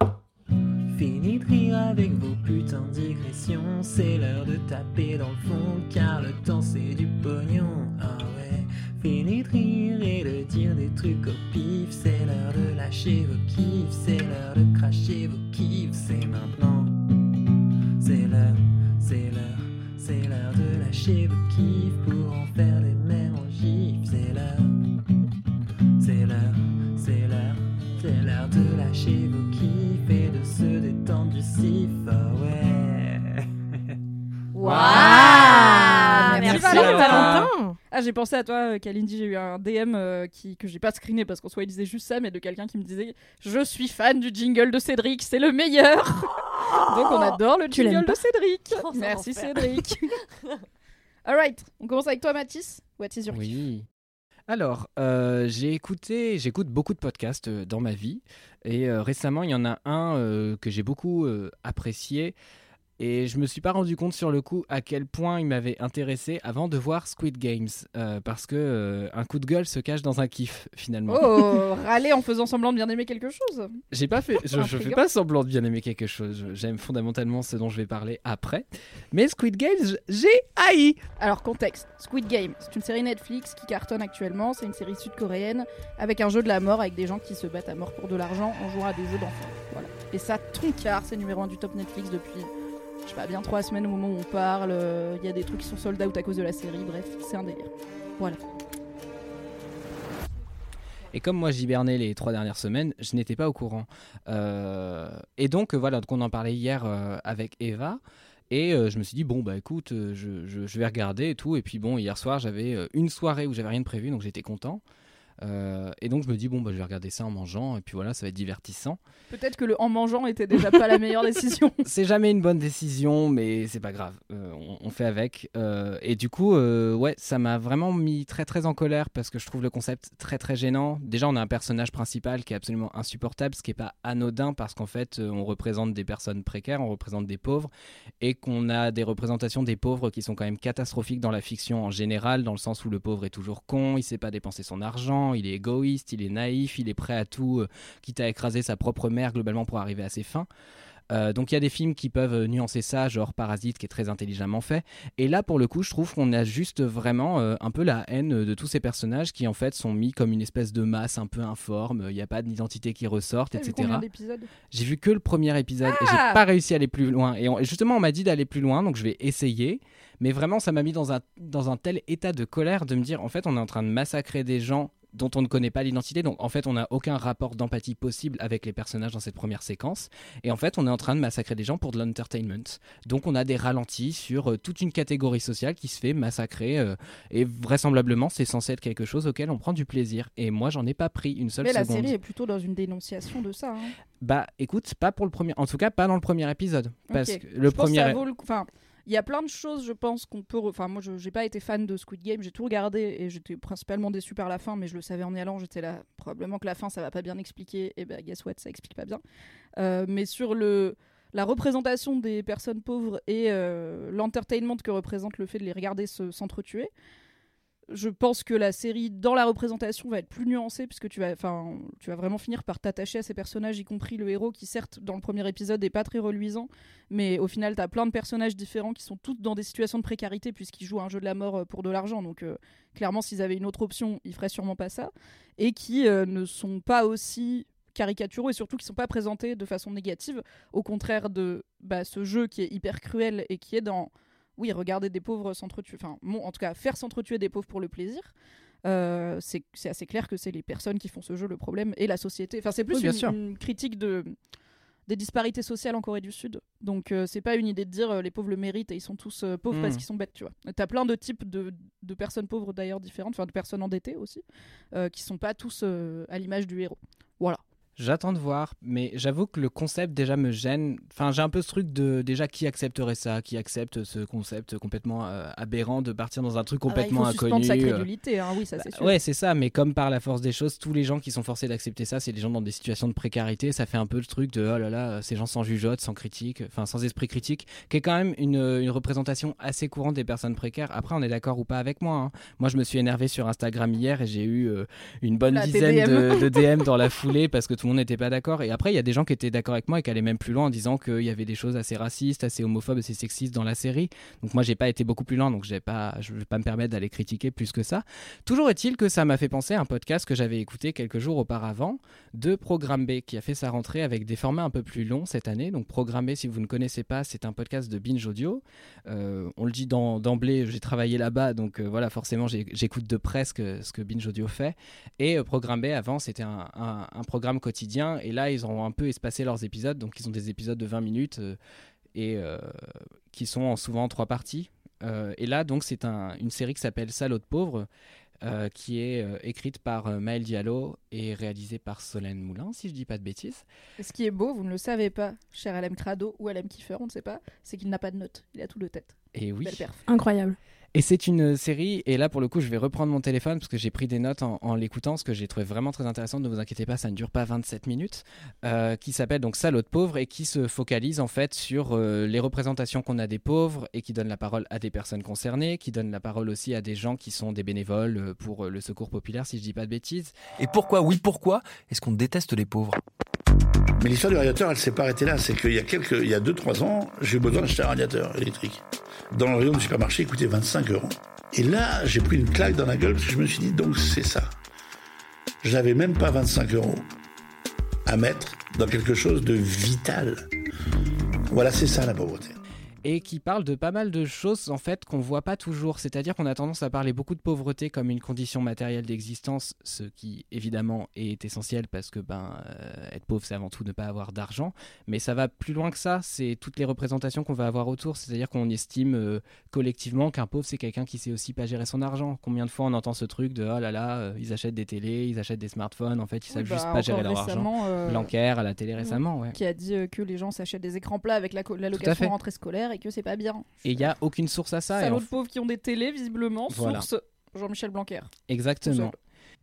Fini de rire avec vos putains de digressions. C'est l'heure de taper dans le fond Car le temps c'est du pognon. Ah ouais. Fini de rire et de dire des trucs au pif. C'est l'heure de lâcher vos kiffs. C'est l'heure de cracher vos kiffs. C'est maintenant. C'est l'heure, c'est l'heure. C'est l'heure de lâcher vos kiffs Pour en faire des Waouh Merci, Merci Valentin. Ah, j'ai pensé à toi, euh, Kalindi. J'ai eu un DM euh, qui, que j'ai pas screené parce qu'en soi il disait juste ça, mais de quelqu'un qui me disait Je suis fan du jingle de Cédric, c'est le meilleur Donc on adore le Tu jingle de Cédric Oh, Merci. Cédric Alright, on commence avec toi, Mathis. What is your Oui. Alors, euh, j'ai écouté, j'écoute beaucoup de podcasts euh, dans ma vie, et euh, récemment, il y en a un euh, que j'ai beaucoup euh, apprécié, et je me suis pas rendu compte sur le coup à quel point il m'avait intéressé avant de voir Squid Games, euh, parce que euh, un coup de gueule se cache dans un kiff finalement. Oh, râler en faisant semblant de bien aimer quelque chose J'ai pas fait, je, je fais pas semblant de bien aimer quelque chose. J'aime fondamentalement ce dont je vais parler après, mais Squid Games, j'ai haï. Alors, contexte. Squid Game, c'est une série Netflix qui cartonne actuellement. C'est une série sud-coréenne avec un jeu de la mort avec des gens qui se battent à mort pour de l'argent en jouant à des jeux d'enfants. Voilà. Et ça, ton quart, c'est numéro 1 du top Netflix depuis, je sais pas, bien trois semaines au moment où on parle. Euh, Il y a des trucs qui sont sold out à cause de la série. Bref, c'est un délire. Voilà. Et comme moi j'hibernais les trois dernières semaines, je n'étais pas au courant. Euh, et donc euh, voilà, on en parlait hier euh, avec Eva. Et euh, je me suis dit, bon, bah écoute, euh, je, je- vais regarder et tout. Et puis bon, hier soir, j'avais euh, une soirée où j'avais rien de prévu, donc j'étais content. Euh, et donc je me dis, bon, bah je vais regarder ça en mangeant. Et puis voilà, ça va être divertissant. Peut-être que le en mangeant était déjà pas la meilleure décision. C'est jamais une bonne décision, mais c'est pas grave. Euh, on, on fait avec. Euh, et du coup, ouais, ça m'a vraiment mis très très en colère parce que je trouve le concept très très gênant. Déjà, on a un personnage principal qui est absolument insupportable, ce qui est pas anodin parce qu'en fait, on représente des personnes précaires, on représente des pauvres, et qu'on a des représentations des pauvres qui sont quand même catastrophiques dans la fiction en général, dans le sens où le pauvre est toujours con, il sait pas dépenser son argent, il est égoïste, il est naïf, il est prêt à tout, euh, quitte à écraser sa propre mère globalement pour arriver à ses fins. Euh, donc il y a des films qui peuvent euh, nuancer ça, genre Parasite qui est très intelligemment fait. Et là pour le coup je trouve qu'on a juste vraiment euh, un peu la haine de tous ces personnages qui en fait sont mis comme une espèce de masse un peu informe, il n'y a pas d'identité qui ressorte, T'as etc. J'ai vu que le premier épisode et Ah j'ai pas réussi à aller plus loin. Et on- et justement, on m'a dit d'aller plus loin, donc je vais essayer. Mais vraiment, ça m'a mis dans un, dans un tel état de colère de me dire, en fait, on est en train de massacrer des gens dont on ne connaît pas l'identité. Donc, en fait, on n'a aucun rapport d'empathie possible avec les personnages dans cette première séquence. Et en fait, on est en train de massacrer des gens pour de l'entertainment. Donc, on a des ralentis sur euh, toute une catégorie sociale qui se fait massacrer. euh, et vraisemblablement, c'est censé être quelque chose auquel on prend du plaisir. Et moi, j'en ai pas pris une seule Mais la seconde. série est plutôt dans une dénonciation de ça. hein. Bah écoute, pas pour le premier, en tout cas pas dans le premier épisode, parce que le je pense premier. que ça vaut le coup- Enfin, il y a plein de choses, je pense, qu'on peut. Enfin, moi, je j'ai pas été fan de Squid Game. J'ai tout regardé et j'étais principalement déçu par la fin, mais je le savais en y allant. J'étais là, probablement que la fin, ça va pas bien expliquer. Et ben, guess what, ça explique pas bien. Euh, mais sur le la représentation des personnes pauvres et euh, l'entertainment que représente le fait de les regarder se- s'entretuer. Je pense que la série, dans la représentation, va être plus nuancée, puisque tu vas, tu vas vraiment finir par t'attacher à ces personnages, y compris le héros, qui certes, dans le premier épisode, est pas très reluisant, mais au final, tu as plein de personnages différents qui sont tous dans des situations de précarité, puisqu'ils jouent un jeu de la mort euh, pour de l'argent. Donc, euh, clairement, s'ils avaient une autre option, ils feraient sûrement pas ça. Et qui euh, ne sont pas aussi caricaturaux et surtout qui sont pas présentés de façon négative, au contraire de bah, ce jeu qui est hyper cruel et qui est dans oui, regarder des pauvres s'entretuer, enfin, en tout cas, faire s'entretuer des pauvres pour le plaisir. Euh, c'est assez clair que c'est les personnes qui font ce jeu le problème et la société. Enfin, c'est plus Oui, bien une, sûr. une critique de des disparités sociales en Corée du Sud. Donc, euh, c'est pas une idée de dire euh, les pauvres le méritent et ils sont tous pauvres parce qu'ils sont bêtes, tu vois. T'as plein de types de, de personnes pauvres d'ailleurs différentes, enfin de personnes endettées aussi, qui sont pas tous à l'image du héros. Voilà. J'attends de voir, mais j'avoue que le concept déjà me gêne. Enfin, j'ai un peu ce truc de déjà qui accepterait ça, qui accepte ce concept complètement euh, aberrant de partir dans un truc complètement ah bah, il faut inconnu. sa euh, crédulité, hein, oui, ça c'est bah, sûr. ouais, c'est ça, mais comme par la force des choses, tous les gens qui sont forcés d'accepter ça, c'est des gens dans des situations de précarité. Ça fait un peu le truc de oh là là, euh, ces gens sans jugeote, sans critique, enfin sans esprit critique, qui est quand même une, une représentation assez courante des personnes précaires. Après, on est d'accord ou pas avec moi. hein. Moi, je me suis énervé sur Instagram hier et j'ai eu euh, une bonne La dizaine de, de DM dans la foulée parce que tout le monde n'était pas d'accord. Et après, il y a des gens qui étaient d'accord avec moi et qui allaient même plus loin en disant qu'il y avait des choses assez racistes, assez homophobes, assez sexistes dans la série. Donc moi, j'ai pas été beaucoup plus loin, donc j'ai pas, je vais pas me permettre d'aller critiquer plus que ça. Toujours est-il que ça m'a fait penser à un podcast que j'avais écouté quelques jours auparavant de Programme B qui a fait sa rentrée avec des formats un peu plus longs cette année. Donc Programme B, si vous ne connaissez pas, c'est un podcast de Binge Audio. Euh, on le dit d'emblée, j'ai travaillé là-bas, donc euh, voilà, forcément, j'écoute de près ce que, Binge Audio fait. Et euh, Programme B, avant, c'était un programme quotidien. Et là, ils ont un peu espacé leurs épisodes. Donc, ils ont des épisodes de 20 minutes euh, et euh, qui sont en- souvent en trois parties. Euh, et là, donc, c'est un- une série qui s'appelle Salaud de pauvre, euh, qui est euh, écrite par euh, Maël Diallo et réalisée par Solène Moulin, si je dis pas de bêtises. Et ce qui est beau, vous ne le savez pas, cher LM Crado ou LM Kiefer, on ne sait pas, c'est qu'il n'a pas de notes. Il a tout de tête. Et oui. Incroyable. Et c'est une série, et là pour le coup je vais reprendre mon téléphone parce que j'ai pris des notes en, l'écoutant, ce que j'ai trouvé vraiment très intéressant, ne vous inquiétez pas, ça ne dure pas 27 minutes, euh, qui s'appelle donc Salaud de pauvre et qui se focalise en fait sur euh, les représentations qu'on a des pauvres et qui donne la parole à des personnes concernées, qui donne la parole aussi à des gens qui sont des bénévoles euh, pour euh, le secours populaire si je dis pas de bêtises. Et pourquoi, oui, pourquoi est-ce qu'on déteste les pauvres? Mais l'histoire du radiateur, elle s'est pas arrêtée là. C'est qu'il y a quelques, il y a 2-3 ans, j'ai eu besoin d'acheter un radiateur électrique. Dans le rayon du supermarché, il coûtait 25 euros. Et là, j'ai pris une claque dans la gueule parce que je me suis dit, donc c'est ça. J'avais même pas 25 euros à mettre dans quelque chose de vital. Voilà, c'est ça la pauvreté. Et qui parle de pas mal de choses en fait qu'on voit pas toujours. C'est-à-dire qu'on a tendance à parler beaucoup de pauvreté comme une condition matérielle d'existence, ce qui évidemment est essentiel parce que ben euh, être pauvre c'est avant tout ne pas avoir d'argent. Mais ça va plus loin que ça. C'est toutes les représentations qu'on va avoir autour. C'est-à-dire qu'on estime euh, collectivement qu'un pauvre c'est quelqu'un qui sait aussi pas gérer son argent. Combien de fois on entend ce truc de oh là là, euh, ils achètent des télés, ils achètent des smartphones. En fait, ils savent Oui, juste bah, pas gérer leur argent. Blanquer à la télé récemment, ouais. qui a dit que les gens s'achètent des écrans plats avec la fait. l'allocation rentrée scolaire et que c'est pas bien. Et il y a aucune source à ça. Salauds de pauvres qui ont des télés, visiblement. Voilà. Source Jean-Michel Blanquer. Exactement.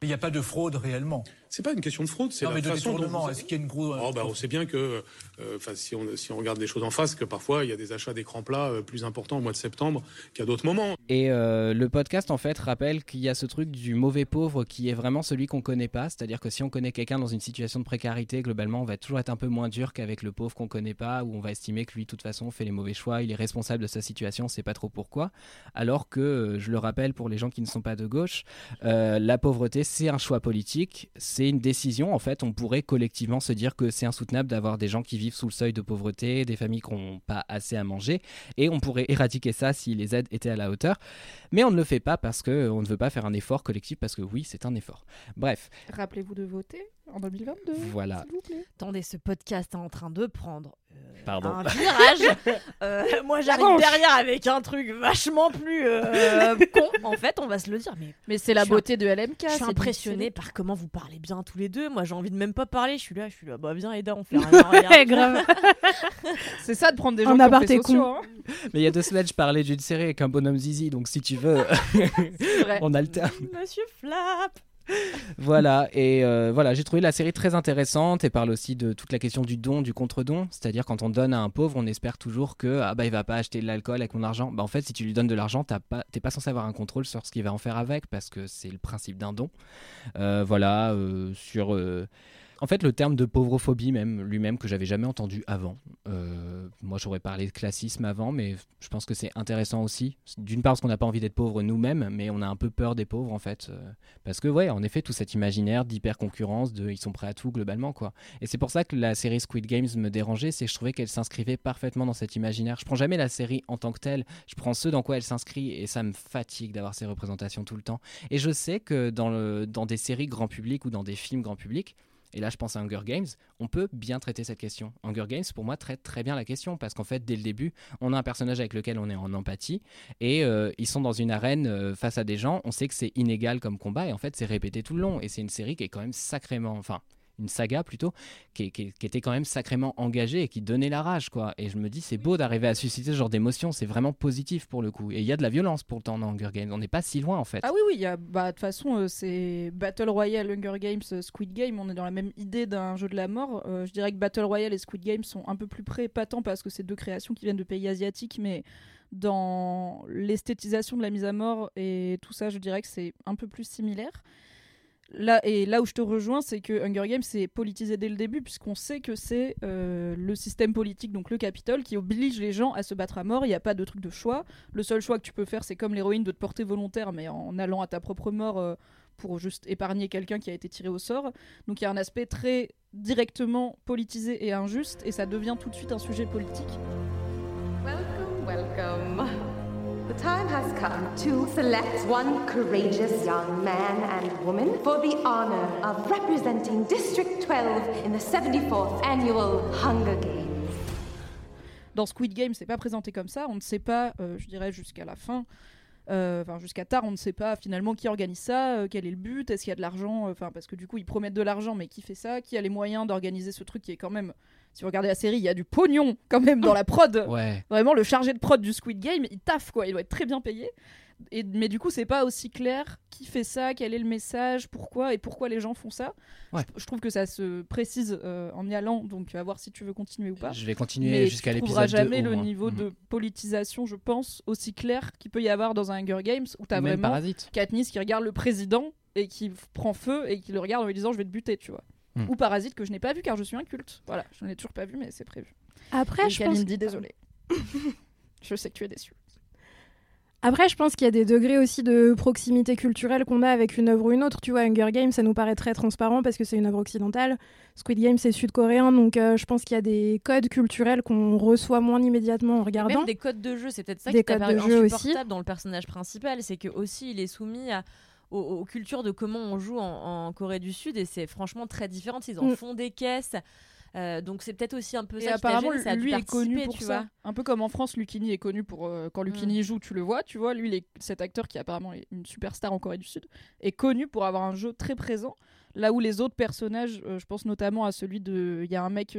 Il n'y a pas de fraude réellement. C'est pas une question de fraude, c'est Non, la mais de façon dont détournement. vous- Est-ce qu'il y a une grosse. Oh, bah, on sait bien que, euh, enfin, si, on, si on regarde les choses en face, que parfois il y a des achats d'écrans plats euh, plus importants au mois de septembre qu'à d'autres moments. Et euh, le podcast, en fait, rappelle qu'il y a ce truc du mauvais pauvre qui est vraiment celui qu'on connaît pas. C'est-à-dire que si on connaît quelqu'un dans une situation de précarité, globalement, on va toujours être un peu moins dur qu'avec le pauvre qu'on connaît pas, où on va estimer que lui, de toute façon, fait les mauvais choix, il est responsable de sa situation, on sait pas trop pourquoi. Alors que, euh, je le rappelle pour les gens qui ne sont pas de gauche, euh, la pauvreté, c'est un choix politique, c'est une décision. En fait, on pourrait collectivement se dire que c'est insoutenable d'avoir des gens qui vivent sous le seuil de pauvreté, des familles qui n'ont pas assez à manger, et on pourrait éradiquer ça si les aides étaient à la hauteur. Mais on ne le fait pas parce qu'on ne veut pas faire un effort collectif, parce que oui, c'est un effort. Bref, Rappelez-vous de voter en 2022. voilà. S'il vous plaît. Attendez, ce podcast est en train de prendre euh, Pardon. un virage. Euh, moi, j'arrive derrière avec un truc vachement plus euh, con. En fait, on va se le dire, mais Mais c'est la beauté de LMK. je suis impressionnée par comment vous parlez bien tous les deux. Moi, j'ai envie de même pas parler. Je suis là, je suis là. Bah, viens, Eda, on fait rien. grave. C'est ça de prendre des En gens qui ont aparté sociaux, hein. Mais il y a deux semaines, je parlais d'une série avec un bonhomme zizi, donc si tu veux, Vrai. on alterne. Monsieur Flap. Voilà, et euh, voilà, j'ai trouvé la série très intéressante et parle aussi de toute la question du don, du contre-don. C'est-à-dire, quand on donne à un pauvre, on espère toujours que ah bah, il va pas acheter de l'alcool avec mon argent. Bah, en fait, si tu lui donnes de l'argent, t'as pas, t'es pas censé avoir un contrôle sur ce qu'il va en faire avec parce que c'est le principe d'un don. Euh, voilà, euh, sur. En fait, le terme de pauvrophobie même lui-même que j'avais jamais entendu avant. Euh, moi, j'aurais parlé de classisme avant, mais je pense que c'est intéressant aussi. D'une part, parce qu'on n'a pas envie d'être pauvre nous-mêmes, mais on a un peu peur des pauvres en fait, euh, parce que ouais, en effet, tout cet imaginaire d'hyper concurrence, de ils sont prêts à tout globalement quoi. Et c'est pour ça que la série Squid Games me dérangeait, c'est que je trouvais qu'elle s'inscrivait parfaitement dans cet imaginaire. Je prends jamais la série en tant que telle, je prends ce dans quoi elle s'inscrit et ça me fatigue d'avoir ces représentations tout le temps. Et je sais que dans, dans des séries grand public ou dans des films grand public, et là je pense à Hunger Games, on peut bien traiter cette question. Hunger Games pour moi traite très bien la question parce qu'en fait dès le début on a un personnage avec lequel on est en empathie et euh, ils sont dans une arène euh, face à des gens, on sait que c'est inégal comme combat et en fait c'est répété tout le long et c'est une série qui est quand même sacrément, enfin une saga plutôt, qui, était quand même sacrément engagée et qui donnait la rage, quoi. Et je me dis, c'est beau d'arriver à susciter ce genre d'émotion, c'est vraiment positif pour le coup. Et il y a de la violence pourtant dans Hunger Games, on n'est pas si loin en fait. Ah oui, oui, bah, de toute façon, euh, c'est Battle Royale, Hunger Games, euh, Squid Game, on est dans la même idée d'un jeu de la mort. Euh, je dirais que Battle Royale et Squid Game sont un peu plus près, pas tant parce que c'est deux créations qui viennent de pays asiatiques, mais dans l'esthétisation de la mise à mort et tout ça, je dirais que c'est un peu plus similaire. Là, et là où je te rejoins, c'est que Hunger Games c'est politisé dès le début, puisqu'on sait que c'est euh, le système politique, donc le Capitole, qui oblige les gens à se battre à mort. Il n'y a pas de truc de choix. Le seul choix que tu peux faire, c'est comme l'héroïne de te porter volontaire, mais en allant à ta propre mort euh, pour juste épargner quelqu'un qui a été tiré au sort. Donc il y a un aspect très directement politisé et injuste, et ça devient tout de suite un sujet politique. Welcome, welcome. The time has come to select one courageous young man and woman for the honor of representing District 12 in the 74th annual Hunger Games. Dans Squid Game, c'est pas présenté comme ça. On ne sait pas, euh, je dirais jusqu'à la fin, euh, enfin jusqu'à tard, on ne sait pas finalement qui organise ça, euh, quel est le but, est-ce qu'il y a de l'argent, enfin parce que du coup ils promettent de l'argent, mais qui fait ça, qui a les moyens d'organiser ce truc qui est quand même, si vous regardez la série, il y a du pognon quand même dans la prod. Ouais. Vraiment le chargé de prod du Squid Game, il taffe quoi, il doit être très bien payé. Et, mais du coup, c'est pas aussi clair qui fait ça, quel est le message, pourquoi et pourquoi les gens font ça. Ouais. Je, je trouve que ça se précise euh, en y allant, donc à voir si tu veux continuer ou pas. Je vais continuer jusqu'à tu trouveras l'épisode 2 jamais au le moins. niveau Mhm. de politisation, je pense, aussi clair qu'il peut y avoir dans un Hunger Games où t'as vraiment Parasite. Katniss qui regarde le président et qui prend feu et qui le regarde en lui disant je vais te buter, tu vois. Hmm. Ou Parasite que je n'ai pas vu car je suis un culte. Voilà, je n'ai toujours pas vu mais c'est prévu. Après, Et je Kaline pense dit désolé. je sais que tu es déçu. Après, je pense qu'il y a des degrés aussi de proximité culturelle qu'on a avec une œuvre ou une autre. Tu vois, Hunger Games, ça nous paraît très transparent parce que c'est une œuvre occidentale. Squid Game, c'est sud-coréen, donc euh, je pense qu'il y a des codes culturels qu'on reçoit moins immédiatement en regardant. Même des codes de jeu, c'est peut-être ça Des qui t'a codes paru de jeu aussi. insupportable dans le personnage principal, c'est que aussi il est soumis à aux, aux cultures de comment on joue en, en Corée du Sud et c'est franchement très différent. Ils en Mm. font des caisses, euh, donc c'est peut-être aussi un peu Et ça. qui apparemment, gêné, ça lui est connu pour tu ça. vois. Un peu comme en France, Lucchini est connu pour euh, quand Lucchini Mm. joue, tu le vois, tu vois. Lui, cet acteur qui apparemment est une superstar en Corée du Sud est connu pour avoir un jeu très présent. Là où les autres personnages, euh, je pense notamment à celui de, il y a un mec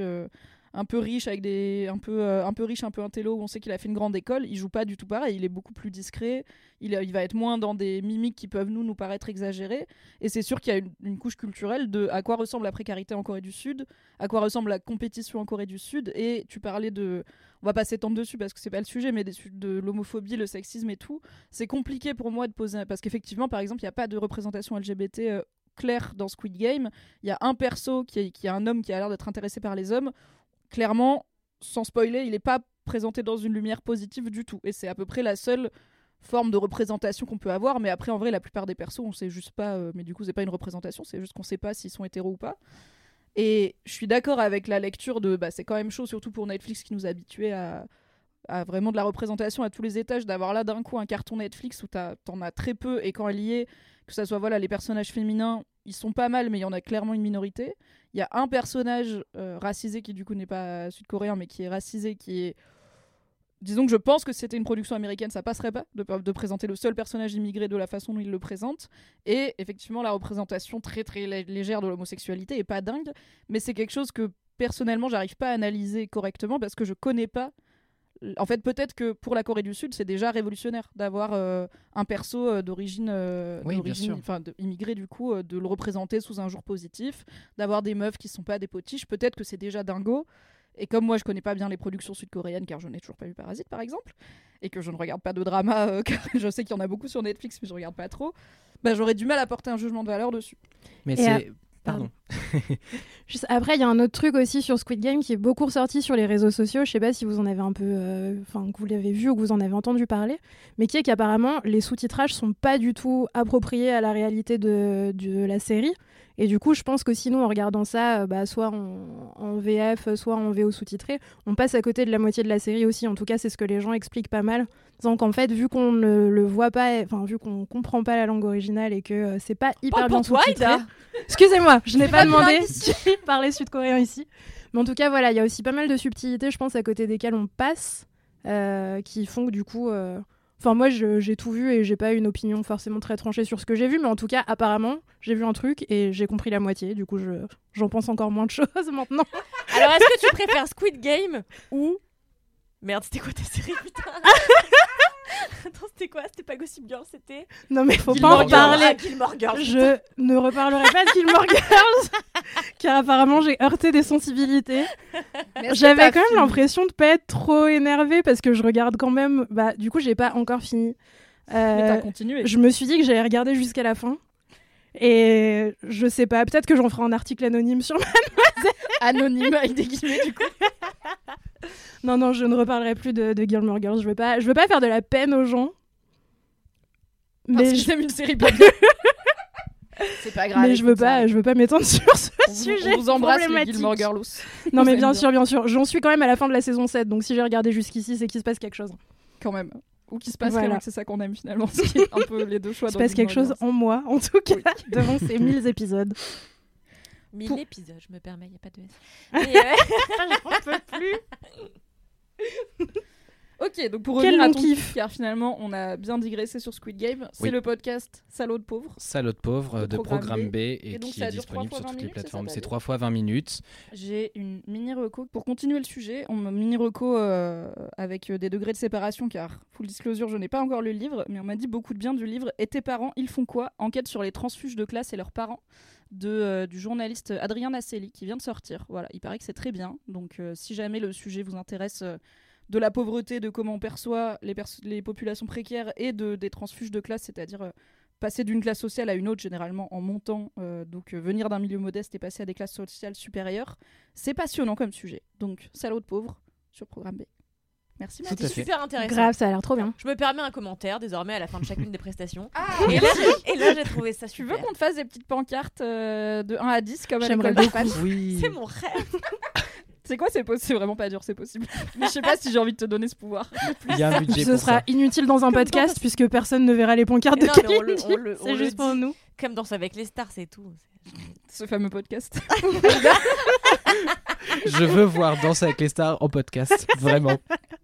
un peu riche avec des, un peu, euh, un peu riche, un peu intello, où on sait qu'il a fait une grande école. Il joue pas du tout pareil. Il est beaucoup plus discret. Il, va être moins dans des mimiques qui peuvent nous nous paraître exagérées. Et c'est sûr qu'il y a une, couche culturelle de à quoi ressemble la précarité en Corée du Sud, à quoi ressemble la compétition en Corée du Sud. Et tu parlais de, on va pas s'étendre dessus parce que c'est pas le sujet, mais des de l'homophobie, le sexisme et tout. C'est compliqué pour moi de poser parce qu'effectivement, par exemple, il n'y a pas de représentation LGBT. euh, claire dans Squid Game, il y a un perso qui qui est un homme qui a l'air d'être intéressé par les hommes. Clairement, sans spoiler, il n'est pas présenté dans une lumière positive du tout. Et c'est à peu près la seule forme de représentation qu'on peut avoir. Mais après, en vrai, la plupart des persos, on sait juste pas. euh, mais du coup, c'est pas une représentation, c'est juste qu'on sait pas s'ils sont hétéros ou pas. Et je suis d'accord avec la lecture de. Bah, c'est quand même chaud, surtout pour Netflix qui nous a habitués à, à vraiment de la représentation à tous les étages, d'avoir là d'un coup un carton Netflix où t'en as très peu et quand elle y est, que ça soit voilà les personnages féminins, ils sont pas mal, mais il y en a clairement une minorité. Il y a un personnage euh, racisé qui du coup n'est pas sud-coréen, mais qui est racisé, qui est Disons que je pense que c'était une production américaine, ça passerait pas de, de présenter le seul personnage immigré de la façon dont il le présente. Et effectivement, la représentation très très lé- légère de l'homosexualité est pas dingue, mais c'est quelque chose que personnellement, j'arrive pas à analyser correctement parce que je connais pas. En fait, peut-être que pour la Corée du Sud, c'est déjà révolutionnaire d'avoir euh, un perso euh, d'origine, euh, Oui, bien d'origine- sûr. enfin, de- immigré du coup, euh, de le représenter sous un jour positif, d'avoir des meufs qui sont pas des potiches. Peut-être que c'est déjà dingo. Et comme moi, je connais pas bien les productions sud-coréennes, car je n'ai toujours pas vu Parasite, par exemple, et que je ne regarde pas de drama, euh, car je sais qu'il y en a beaucoup sur Netflix, mais je regarde pas trop, bah, j'aurais du mal à porter un jugement de valeur dessus. Mais c'est. Pardon. Après, il y a un autre truc aussi sur Squid Game qui est beaucoup ressorti sur les réseaux sociaux. Je sais pas si vous en avez un peu, euh, enfin que vous l'avez vu ou que vous en avez entendu parler, mais qui est qu'apparemment les sous-titrages sont pas du tout appropriés à la réalité de la série. Et du coup, je pense que sinon, en regardant ça, euh, bah, soit en, en VF, soit en VO sous-titré, on passe à côté de la moitié de la série aussi. En tout cas, c'est ce que les gens expliquent pas mal. Disant qu'en fait, vu qu'on ne le voit pas, enfin, vu qu'on comprend pas la langue originale et que euh, c'est pas hyper Parle bien sous-titré. Excusez-moi, je n'ai pas pas demandé qui parlait sud-coréen ici. Mais en tout cas, voilà, il y a aussi pas mal de subtilités, je pense, à côté desquelles on passe, euh, qui font que du coup, euh, Enfin, moi, j'ai tout vu et j'ai pas une opinion forcément très tranchée sur ce que j'ai vu, mais en tout cas, apparemment, j'ai vu un truc et j'ai compris la moitié. Du coup, je- j'en pense encore moins de choses maintenant. Alors, est-ce que tu préfères Squid Game ou. Merde, c'était quoi ta série, putain? Attends, c'était quoi C'était pas Gossip Girl, c'était. Non, mais faut Gilmore pas en parler. Ah, Je ne reparlerai pas de Gilmore Girls, car apparemment, j'ai heurté des sensibilités. J'avais quand même l'impression de pas être trop énervée parce que je regarde quand même. Bah, du coup, j'ai pas encore fini. Euh, Mais t'as continué. Je me suis dit que j'allais regarder jusqu'à la fin. Et je sais pas, peut-être que j'en ferai un article anonyme sur Mademoiselle. Anonyme avec des guillemets, du coup. Non, non, je ne reparlerai plus de, de Gilmore Girls. Je veux pas, je veux pas faire de la peine aux gens. Parce Mais j'aime une série pas. C'est pas grave. mais je veux ça pas, je veux pas m'étendre sur ce On sujet On vous embrasse les. Gilmore Girls. Non, mais bien sûr, bien sûr. J'en suis quand même à la fin de la saison 7, donc si j'ai regardé jusqu'ici, c'est qu'il se passe quelque chose. Quand même. Ou qui se passe Voilà. c'est ça qu'on aime finalement. Ce qui est un peu les deux choix. Il se passe quelque chose en moi, en tout cas, devant ces 1000 épisodes. 1000 Pour- épisodes, je me permets, y a pas de S. Mais, euh, J'en peux plus. Ok, donc pour Quel revenir à ton kiff. kiff, car finalement on a bien digressé sur Squid Game, c'est Oui. le podcast Salaud de pauvre. Salaud de pauvre de programme B. B et, Et donc, qui ça est disponible sur 20 toutes les minutes, c'est ça, plateformes. C'est dit 3 fois 20 minutes. J'ai une mini reco pour continuer le sujet. On me mini reco euh, avec euh, des degrés de séparation, car full disclosure, je n'ai pas encore lu le livre, mais on m'a dit beaucoup de bien du livre. Et tes parents, ils font quoi? Enquête sur les transfuges de classe et leurs parents euh, du journaliste Adrien Nasselli qui vient de sortir. Voilà, il paraît que c'est très bien. Donc, euh, si jamais le sujet vous intéresse. euh, de la pauvreté, de comment on perçoit les, populations précaires et de, des transfuges de classe, c'est-à-dire passer d'une classe sociale à une autre, généralement en montant, donc venir d'un milieu modeste et passer à des classes sociales supérieures, c'est passionnant comme sujet. Donc, salaud de pauvre sur Programme B. Merci, Mathis. c'est super intéressant. Grave, ça a l'air trop bien. Je me permets un commentaire désormais à la fin de chacune des prestations. Ah, et, là, j'ai- et là, j'ai trouvé ça tu veux super. qu'on te fasse des petites pancartes euh, de 1 à 10 comme à J'aimerais l'école de beaucoup. Oui. C'est mon rêve. C'est quoi C'est po- c'est vraiment pas dur, c'est possible. Mais je sais pas si j'ai envie de te donner ce pouvoir. Il y a un budget Ce pour sera ça. inutile dans un Comme podcast puisque personne ne verra les pancartes de Kalindi. C'est juste pour nous. Comme Danse avec les stars, c'est tout. Ce fameux podcast. Je veux voir Danse avec les stars en podcast. Vraiment.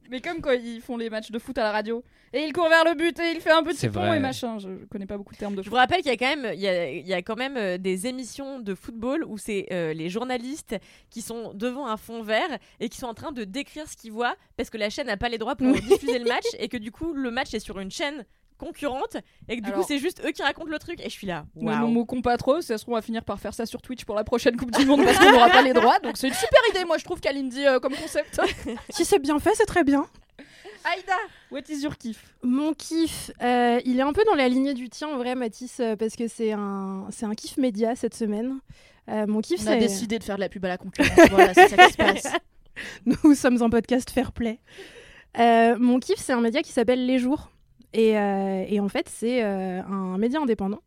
Mais comme quand ils font les matchs de foot à la radio. Et il court vers le but et il fait un petit pont vrai. et machin. Je, je connais pas beaucoup de termes de Je foot. vous rappelle qu'il y a quand même, il y a, il y a quand même euh, des émissions de football où c'est euh, les journalistes qui sont devant un fond vert et qui sont en train de décrire ce qu'ils voient parce que la chaîne n'a pas les droits pour diffuser le match et que du coup le match est sur une chaîne concurrente et que du Alors- coup c'est juste eux qui racontent le truc et je suis là. Ne Waouh. nous moquons pas trop, ça se trouve, on va finir par faire ça sur Twitch pour la prochaine Coupe du Monde parce qu'on n'aura pas les droits. Donc c'est une super idée, moi je trouve, Kalindi, euh, comme concept. Si c'est bien fait, c'est très bien. Aïda, what is your kiff? Mon kiff, euh, il est un peu dans la lignée du tien en vrai, Mathis, euh, parce que c'est un, c'est un kiff média cette semaine. Euh, mon kiff, On a décidé de faire de la pub à la concurrence. voilà, c'est ça qui se passe. Nous sommes un podcast fair play. Euh, mon kiff, c'est un média qui s'appelle Les Jours. Et, euh, et en fait, c'est euh, un média indépendant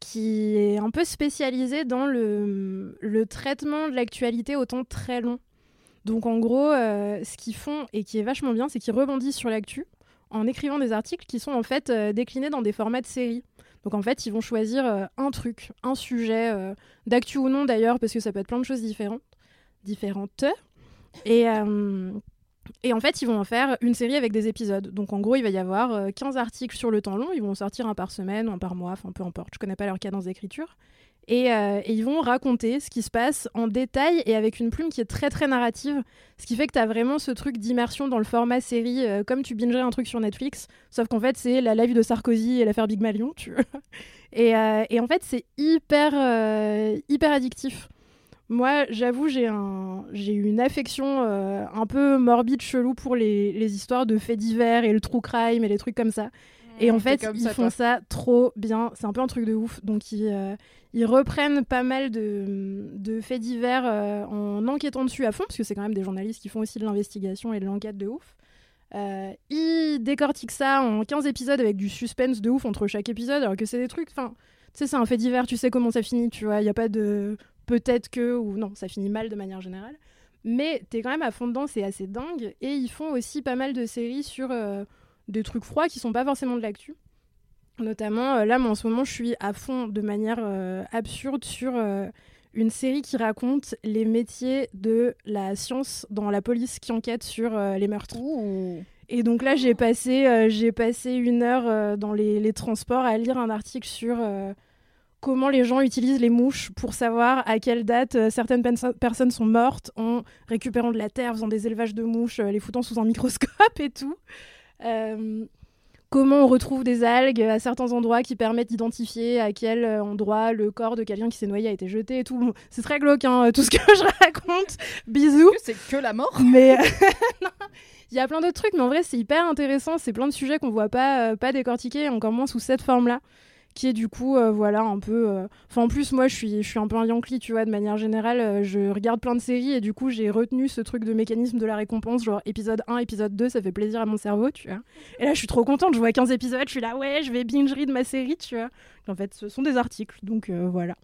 qui est un peu spécialisé dans le, traitement de l'actualité au temps très long. Donc en gros, euh, ce qu'ils font et qui est vachement bien, c'est qu'ils rebondissent sur l'actu en écrivant des articles qui sont en fait déclinés dans des formats de séries. Donc en fait, ils vont choisir un truc, un sujet, d'actu ou non d'ailleurs, parce que ça peut être plein de choses différentes. différentes. Et, et en fait, ils vont en faire une série avec des épisodes. Donc en gros, il va y avoir euh, 15 articles sur le temps long. Ils vont sortir un par semaine, un par mois, enfin peu importe. Je connais pas leur cadence d'écriture. Et, euh, et ils vont raconter ce qui se passe en détail et avec une plume qui est très très narrative. Ce qui fait que tu as vraiment ce truc d'immersion dans le format série, euh, comme tu bingerais un truc sur Netflix. Sauf qu'en fait, c'est la live de Sarkozy et l'affaire Big Malion. Et, euh, et en fait, c'est hyper, euh, hyper addictif. Moi, j'avoue, j'ai un, j'ai une affection euh, un peu morbide, chelou pour les, les histoires de faits divers et le true crime et les trucs comme ça. Et en Mmh, fait, ils ça, font toi. ça trop bien. C'est un peu un truc de ouf. Donc, ils, euh, ils reprennent pas mal de, de faits divers euh, en enquêtant dessus à fond, parce que c'est quand même des journalistes qui font aussi de l'investigation et de l'enquête de ouf. Ils décortiquent ça en 15 épisodes avec du suspense de ouf entre chaque épisode, alors que c'est des trucs. Enfin, tu sais, c'est un fait divers, tu sais comment ça finit, tu vois. Il n'y a pas de peut-être que ou non, ça finit mal de manière générale. Mais t'es quand même à fond dedans, c'est assez dingue. Et ils font aussi pas mal de séries sur euh, des trucs froids qui sont pas forcément de l'actu. Notamment, euh, là, moi, en ce moment, je suis à fond de manière euh, absurde sur une série qui raconte les métiers de la science dans la police qui enquête sur les meurtres. Et donc là, j'ai passé, j'ai passé une heure dans les, les transports à lire un article sur comment les gens utilisent les mouches pour savoir à quelle date euh, certaines personnes sont mortes en récupérant de la terre, faisant des élevages de mouches, euh, les foutant sous un microscope et tout. Euh, comment on retrouve des algues à certains endroits qui permettent d'identifier à quel endroit le corps de quelqu'un qui s'est noyé a été jeté et tout. Bon, c'est très glauque, hein, tout ce que je raconte. Bisous. C'est que la mort? Mais il y a plein d'autres trucs, mais en vrai, c'est hyper intéressant. C'est plein de sujets qu'on voit pas, pas décortiquer, encore moins sous cette forme-là, qui est du coup, euh, voilà, un peu. euh, en plus, moi, je suis, je suis un peu un Yankee, tu vois, de manière générale. euh, je regarde plein de séries et du coup, j'ai retenu ce truc de mécanisme de la récompense, genre épisode 1, épisode 2, ça fait plaisir à mon cerveau, tu vois. Et là, je suis trop contente, je vois 15 épisodes, je suis là, ouais, je vais binge read ma série, tu vois. En fait, ce sont des articles, donc voilà.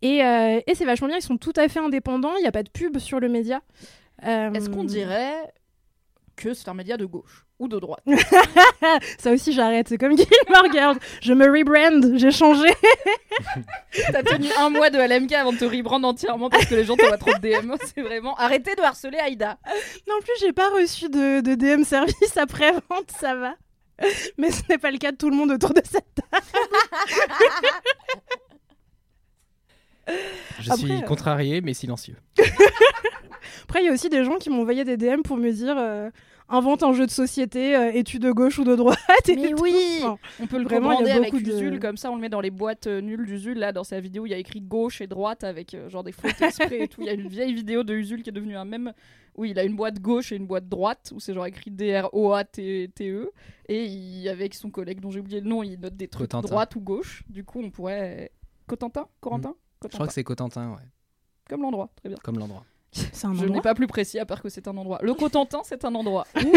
Et, et c'est vachement bien, ils sont tout à fait indépendants, il n'y a pas de pub sur le média. Est-ce qu'on dirait que c'est un média de gauche ou de droite Ça aussi, j'arrête. C'est comme Gilmore Girls. Je me rebrand, j'ai changé. T'as tenu un mois de LMK avant de te rebrand entièrement parce que les gens t'envoient trop de DM. C'est vraiment arrêtez de harceler Aïda. Non plus, j'ai pas reçu de, de DM service après-vente, ça va. Mais ce n'est pas le cas de tout le monde autour de cette table. Je Après, suis euh, contrarié mais silencieux. Après, il y a aussi des gens qui m'ont envoyé des DM pour me dire euh, invente un jeu de société, euh, es-tu de gauche ou de droite? Et Mais tout. oui Enfin, On peut le Vraiment, il y a commander avec beaucoup de- Usul, comme ça on le met dans les boîtes euh, nulles d'Usul. Là, dans sa vidéo, il y a écrit gauche et droite avec euh, genre des fautes exprès et tout. Il y a une vieille vidéo de Usul qui est devenue un même où il a une boîte gauche et une boîte droite où c'est genre écrit D-R-O-A-T-E. Et il, avec son collègue dont j'ai oublié le nom, il note des trucs Cotentin. droite ou gauche. Du coup, on pourrait. Cotentin? Corentin? Cotentin. crois que c'est Cotentin, ouais, Comme l'endroit, très bien. comme l'endroit. C'est un Je n'ai pas plus précis à part que c'est un endroit. Le Cotentin, c'est un endroit. Où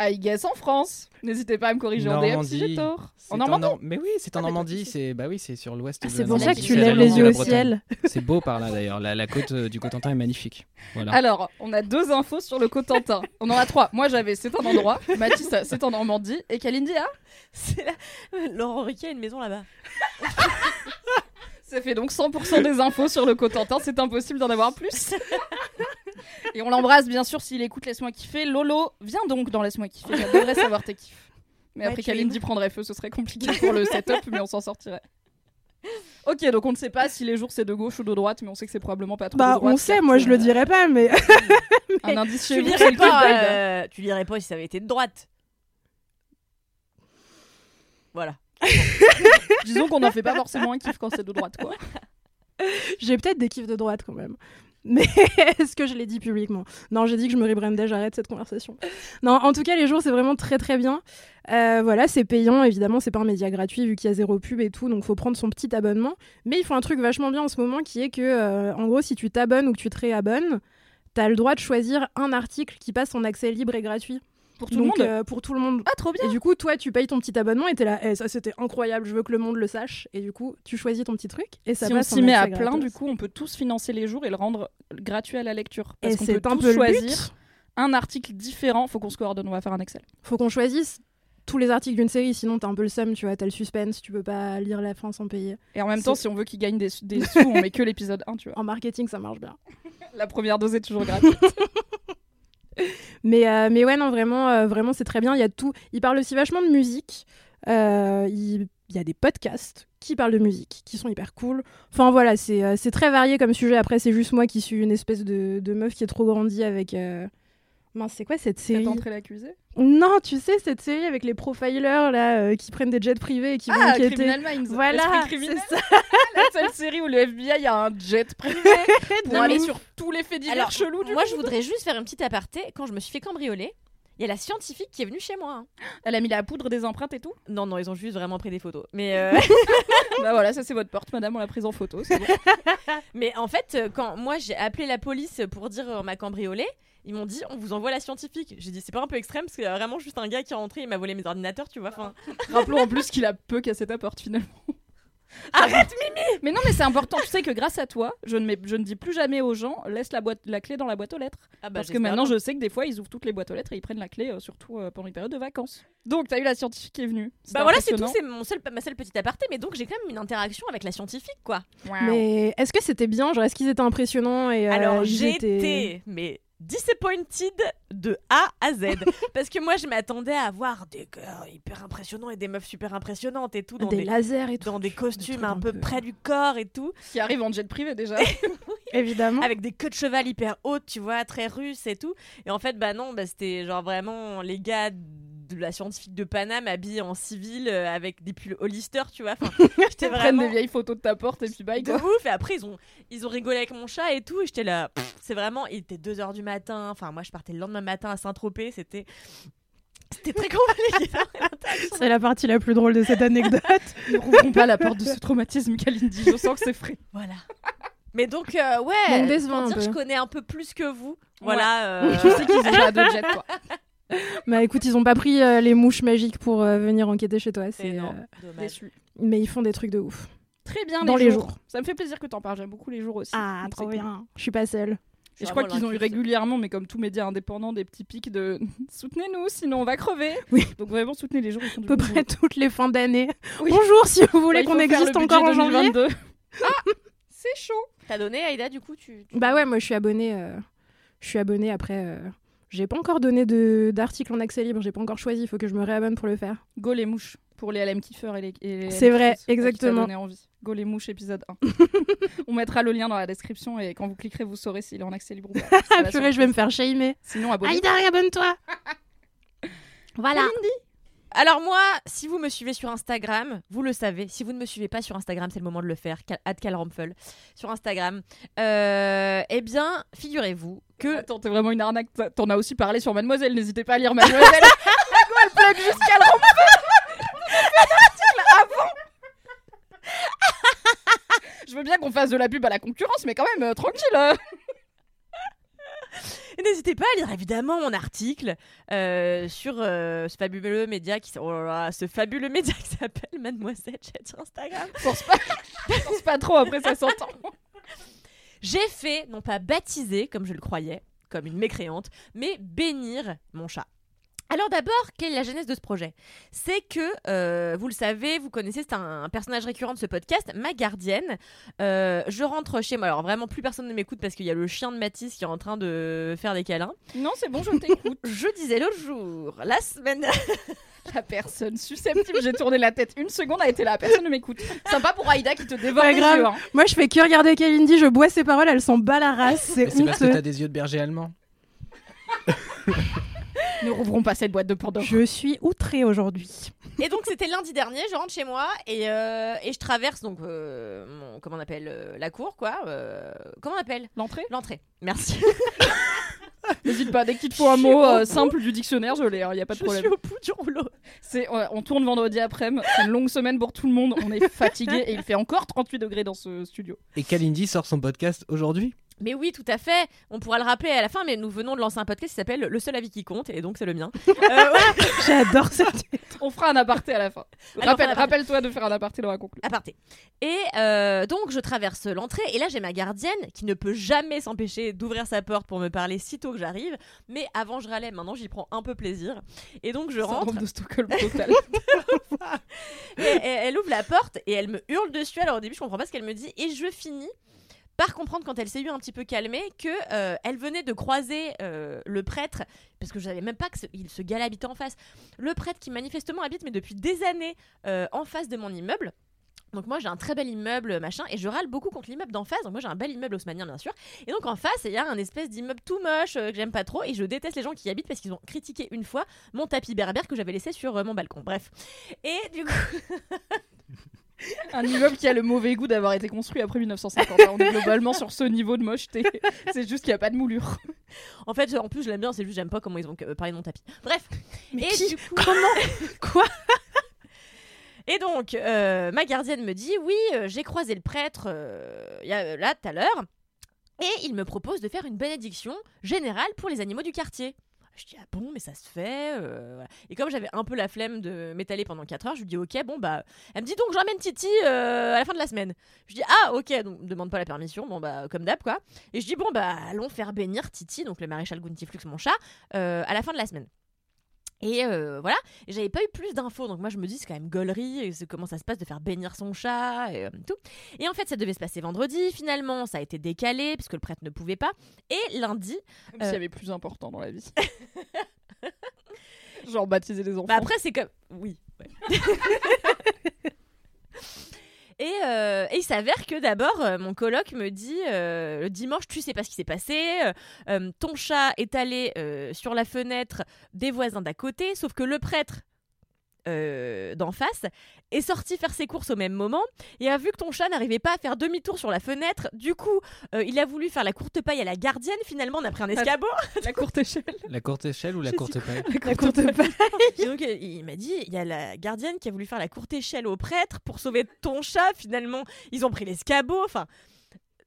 I guess en France. N'hésitez pas à me corriger en DM si j'ai tort. C'est En Normandie Nor- Mais oui, c'est en Ah, d'accord, Normandie. C'est bah oui, c'est sur l'ouest. de C'est la pour ça que tu lèves les yeux la au ciel. C'est beau par là d'ailleurs. La, la côte euh, du Cotentin est magnifique. Voilà. Alors, on a deux infos sur le Cotentin. On en a trois. Moi, j'avais c'est un endroit. Mathis, c'est en Normandie. Et Kalindi a C'est là. Laurent Riquet a une maison là-bas. Ça fait donc 100% des infos sur le Cotentin. C'est impossible d'en avoir plus. Et on l'embrasse, bien sûr, s'il écoute Laisse-moi kiffer. Lolo, viens donc dans Laisse-moi kiffer. J'adorerais savoir tes kiffs. Mais Ouais, après, es Kalindi prendrait feu. Ce serait compliqué pour le setup, mais on s'en sortirait. Ok, donc on ne sait pas si les jours c'est de gauche ou de droite, mais on sait que c'est probablement pas trop de Bah, droite. on sait, moi je le dirais pas, mais. Un indice chez Tu vous, pas, clickbait. euh, tu lirais pas si ça avait été de droite. Voilà. Disons qu'on n'en fait pas forcément un kiff quand c'est de droite, quoi. J'ai peut-être des kiffs de droite quand même. Mais est-ce que je l'ai dit publiquement? Non, j'ai dit que je me rebrandais, j'arrête cette conversation. Non, en tout cas, les jours, c'est vraiment très très bien. Euh, voilà, c'est payant, évidemment, c'est pas un média gratuit vu qu'il y a zéro pub et tout, donc faut prendre son petit abonnement. Mais ils font un truc vachement bien en ce moment qui est que, euh, en gros, si tu t'abonnes ou que tu te réabonnes, t'as le droit de choisir un article qui passe en accès libre et gratuit. Pour tout le Donc, monde euh, Pour tout le monde. Ah, trop bien Et du coup, toi, tu payes ton petit abonnement et t'es là, Eh, ça c'était incroyable, je veux que le monde le sache. Et du coup, tu choisis ton petit truc et ça si on passe en s'y met à accès plein, gratos. du coup, on peut tous financer les jours et le rendre gratuit à la lecture. Parce Et qu'on c'est peut un tous peu le choisir but. un article différent. Faut qu'on se coordonne, on va faire un Excel. Faut qu'on choisisse tous les articles d'une série, sinon t'as un peu le seum, tu vois, t'as le suspense, tu peux pas lire la fin sans payer. Et en même C'est- temps, si on veut qu'il gagne des, des sous, on met que l'épisode 1, tu vois. En marketing, ça marche bien. La première dose est toujours gratuite. Mais, euh, mais ouais, non, vraiment, euh, vraiment c'est très bien. Il y a tout. Il parle aussi vachement de musique. Euh, il, y a des podcasts qui parlent de musique, qui sont hyper cool. Enfin voilà, c'est c'est très varié comme sujet. Après, c'est juste moi qui suis une espèce de, de meuf qui est trop grandie avec. Mince, c'est quoi cette série Cette l'accusé? Non, tu sais, cette série avec les profilers là, euh, qui prennent des jets privés et qui vont Ah, enquêter. Criminal Minds. Voilà, c'est ça. La seule série où le FBI a un jet privé pour Non, aller mais- sur tous les faits divers Alors, chelous du moi, monde. je voudrais juste faire une petite aparté. Quand je me suis fait cambrioler, il y a la scientifique qui est venue chez moi. hein. Elle a mis la poudre des empreintes et tout? Non, non, ils ont juste vraiment pris des photos. Mais, euh, Bah voilà, ça c'est votre porte, madame, on l'a prise en photo. c'est bon. mais en fait, euh, quand moi j'ai appelé la police pour dire on m'a cambriolé, ils m'ont dit on vous envoie la scientifique. J'ai dit c'est pas un peu extrême parce qu'il y a vraiment juste un gars qui est rentré, il m'a volé mes ordinateurs, tu vois. Enfin, Rappelons en plus qu'il a peu cassé ta porte finalement. arrête Mimi Mais non, mais c'est important. Tu sais que grâce à toi, je ne, je ne dis plus jamais aux gens laisse la, boîte, la clé dans la boîte aux lettres. Ah bah, Parce que maintenant, bien. je sais que des fois, ils ouvrent toutes les boîtes aux lettres et ils prennent la clé, euh, surtout euh, pendant les périodes de vacances. Donc, t'as eu la scientifique qui est venue. Bah voilà, c'est tout, c'est mon seul, ma seule petite aparté, mais donc j'ai quand même une interaction avec la scientifique, quoi. Mais est-ce que c'était bien? Genre, est-ce qu'ils étaient impressionnants et, euh, Alors été, mais disappointed de A à Z. Parce que moi, je m'attendais à voir des gars hyper impressionnants et des meufs super impressionnantes et tout. Dans Des des, lasers et tout. dans des costumes un peu peu- près du corps et tout. Qui arrive en jet privé déjà. Évidemment. Avec des queues de cheval hyper hautes, tu vois, très russes et tout. Et en fait, bah non, bah, c'était genre vraiment les gars de la scientifique de Paname habillés en civil euh, avec des pulls Hollister, tu vois. Enfin, j'étais Ils prennent vraiment des vieilles photos de ta porte et puis bye de quoi. ouf. Et après, ils ont, ils ont rigolé avec mon chat et tout. Et j'étais là, c'est vraiment, il était 2h du matin. Enfin, moi, je partais le lendemain matin à Saint-Tropez. C'était. C'était très compliqué. C'est la partie la plus drôle de cette anecdote. Ne rouvrons pas la porte de ce traumatisme, Kalindi. Je sens que c'est frais. voilà. Mais donc, euh, ouais, pour dire, je connais un peu plus que vous. Voilà. euh, Je sais qu'ils ont pas de jet quoi. Bah écoute, ils ont pas pris euh, les mouches magiques pour euh, venir enquêter chez toi. C'est, euh. Mais ils font des trucs de ouf. Très bien Dans les, les jours. jours. Ça me fait plaisir que t'en parles. J'aime beaucoup les jours aussi. Ah, Donc trop bien. Je suis pas seule. Et je crois qu'ils ont eu régulièrement, mais comme tout média indépendant, des petits pics de soutenez-nous, sinon on va crever. Oui. Donc vraiment soutenez les gens. À peu près toutes les fins d'année. Oui. Bonjour, si vous voulez Ouais, qu'on existe encore en janvier. 2022. Ah, c'est chaud. T'as donné, Aïda, du coup tu, tu- Bah ouais, moi je suis abonnée. euh, Je suis abonnée après. euh, J'ai pas encore donné d'article en accès libre. J'ai pas encore choisi. Il faut que je me réabonne pour le faire. Go les mouches pour les LM kiffeurs et les. C'est vrai, exactement. donné envie. Go les mouches épisode 1. On mettra le lien dans la description et quand vous cliquerez, vous saurez s'il est en accès libre ou pas. Purée, je vais me faire shamer. Sinon, abonnez-vous. Aïda, réabonne-toi. voilà. Alors moi, si vous me suivez sur Instagram, vous le savez. Si vous ne me suivez pas sur Instagram, c'est le moment de le faire. Cal- Calrampfel sur Instagram. Euh, eh bien, figurez-vous que Attends, t'es vraiment une arnaque. T'en as aussi parlé sur Mademoiselle. N'hésitez pas à lire Mademoiselle. Elle plug jusqu'à le Je veux bien qu'on fasse de la pub à la concurrence, mais quand même, euh, tranquille. euh. N'hésitez pas à lire évidemment mon article euh, sur euh, ce fabuleux média qui oh là là, ce fabuleux média qui s'appelle Mademoiselle Chat sur Instagram. Force pas, force pas trop, après ça s'entend. J'ai fait non pas baptiser comme je le croyais, comme une mécréante, mais bénir mon chat. Alors d'abord, quelle est la genèse de ce projet? C'est que, euh, vous le savez, vous connaissez, c'est un, un personnage récurrent de ce podcast, ma gardienne. Euh, je rentre chez moi, alors vraiment plus personne ne m'écoute parce qu'il y a le chien de Mathis qui est en train de faire des câlins. Non, c'est bon, je t'écoute. Je disais l'autre jour, la semaine... La personne susceptible, j'ai tourné la tête une seconde, a été là. Personne ne m'écoute. Sympa pour Aïda qui te dévore les grave. yeux. hein. Moi, je fais que regarder Kalindi. Je bois ses paroles. Elle s'en bat la race. C'est C'est parce que t'as des yeux de berger allemand. Ne rouvrons pas cette boîte de Pandore. Je suis outrée aujourd'hui. Et donc c'était lundi dernier, je rentre chez moi et, euh, et je traverse donc euh, mon, comment on appelle euh, la cour quoi euh, Comment on appelle? L'entrée L'entrée. Merci. N'hésite pas, dès qu'il te faut un Je mot euh, simple du dictionnaire, je l'ai, il n'y a pas de je problème. suis au bout du rouleau. C'est, on tourne vendredi après-midi, c'est une longue semaine pour tout le monde, on est fatigué et il fait encore 38 degrés dans ce studio. Et Kalindi sort son podcast aujourd'hui? Mais oui, tout à fait. On pourra le rappeler à la fin, mais nous venons de lancer un podcast qui s'appelle Le seul avis qui compte, et donc c'est le mien. Euh, ouais. J'adore ça. On fera un aparté à la fin. Aparté. rappelle-toi de faire un aparté dans la conclusion. Aparté. Et euh, donc je traverse l'entrée et là j'ai ma gardienne qui ne peut jamais s'empêcher d'ouvrir sa porte pour me parler sitôt que j'arrive. Mais avant je râlais, maintenant j'y prends un peu plaisir. Et donc je rentre. De Stockholm total. Et- et elle ouvre la porte et elle me hurle dessus. Alors au début, je comprends pas ce qu'elle me dit. Et je finis par comprendre quand elle s'est eu un petit peu calmée que euh, elle venait de croiser euh, le prêtre parce que je savais même pas que ce, il- ce gars-là habitait en face. Le prêtre qui manifestement habite mais depuis des années euh, en face de mon immeuble. Donc moi j'ai un très bel immeuble machin et je râle beaucoup contre l'immeuble d'en face. Donc moi j'ai un bel immeuble haussmanien bien sûr. Et donc en face il y a un espèce d'immeuble tout moche que j'aime pas trop et je déteste les gens qui y habitent parce qu'ils ont critiqué une fois mon tapis berbère que j'avais laissé sur mon balcon. Bref. Et du coup un immeuble qui a le mauvais goût d'avoir été construit après 1950. hein. On est globalement sur ce niveau de mocheté. C'est juste qu'il n'y a pas de moulure. En fait, en plus, je l'aime bien, c'est juste j'aime pas comment ils ont euh, parlé de mon tapis. Bref. Mais et qui du coup, Comment Quoi Et donc, euh, ma gardienne me dit Oui, euh, j'ai croisé le prêtre euh, il y a, là tout à l'heure, et il me propose de faire une bénédiction générale pour les animaux du quartier. Je dis ah bon mais ça se fait euh, et comme j'avais un peu la flemme de m'étaler pendant 4 heures je lui dis ok bon bah elle me dit donc je ramène Titi euh, à la fin de la semaine. Je dis ah ok donc demande pas la permission bon bah comme d'hab quoi. Et je dis bon bah allons faire bénir Titi donc le maréchal Guntiflux mon chat euh, à la fin de la semaine Et euh, voilà, j'avais pas eu plus d'infos, donc moi je me dis c'est quand même gaulerie, comment ça se passe de faire bénir son chat et euh, tout. Et en fait ça devait se passer vendredi, finalement ça a été décalé puisque le prêtre ne pouvait pas. Et lundi, Comme s'il y avait plus important dans la vie. Genre baptiser les enfants. bah après c'est comme... Oui. ouais. Et, euh, et il s'avère que d'abord, euh, mon coloc me dit euh, le dimanche, tu sais pas ce qui s'est passé. ton chat est allé sur la fenêtre des voisins d'à côté, sauf que le prêtre euh, d'en face est sorti faire ses courses au même moment et a vu que ton chat n'arrivait pas à faire demi-tour sur la fenêtre. Du coup, euh, il a voulu faire la courte paille à la gardienne. Finalement, on a pris un escabeau. la courte échelle. La courte échelle ou la courte paille La courte paille. Donc, il m'a dit, il y a la gardienne qui a voulu faire la courte échelle au prêtre pour sauver ton chat. Finalement, ils ont pris l'escabeau. Enfin,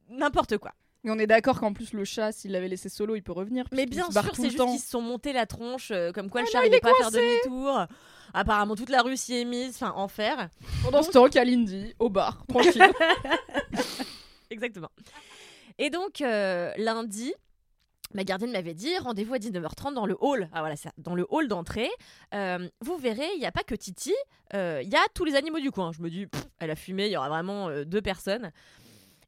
n'importe quoi. On est d'accord qu'en plus le chat, s'il l'avait laissé solo, il peut revenir. Mais bien sûr, c'est le juste qu'ils se sont montés la tronche, euh, comme quoi le Ah chat non, il n'arrivait pas à faire demi-tour. Apparemment, toute la rue s'y est mise, enfin, enfer. Pendant ce temps, Kalindi, au bar, tranquille. Exactement. Et donc, euh, lundi, ma gardienne m'avait dit rendez-vous à 19h30 dans le hall. Ah voilà, ça, dans le hall d'entrée. Euh, vous verrez, il n'y a pas que Titi, euh, il y a tous les animaux du coin. Je me dis, pff, elle a fumé, il y aura vraiment euh, deux personnes.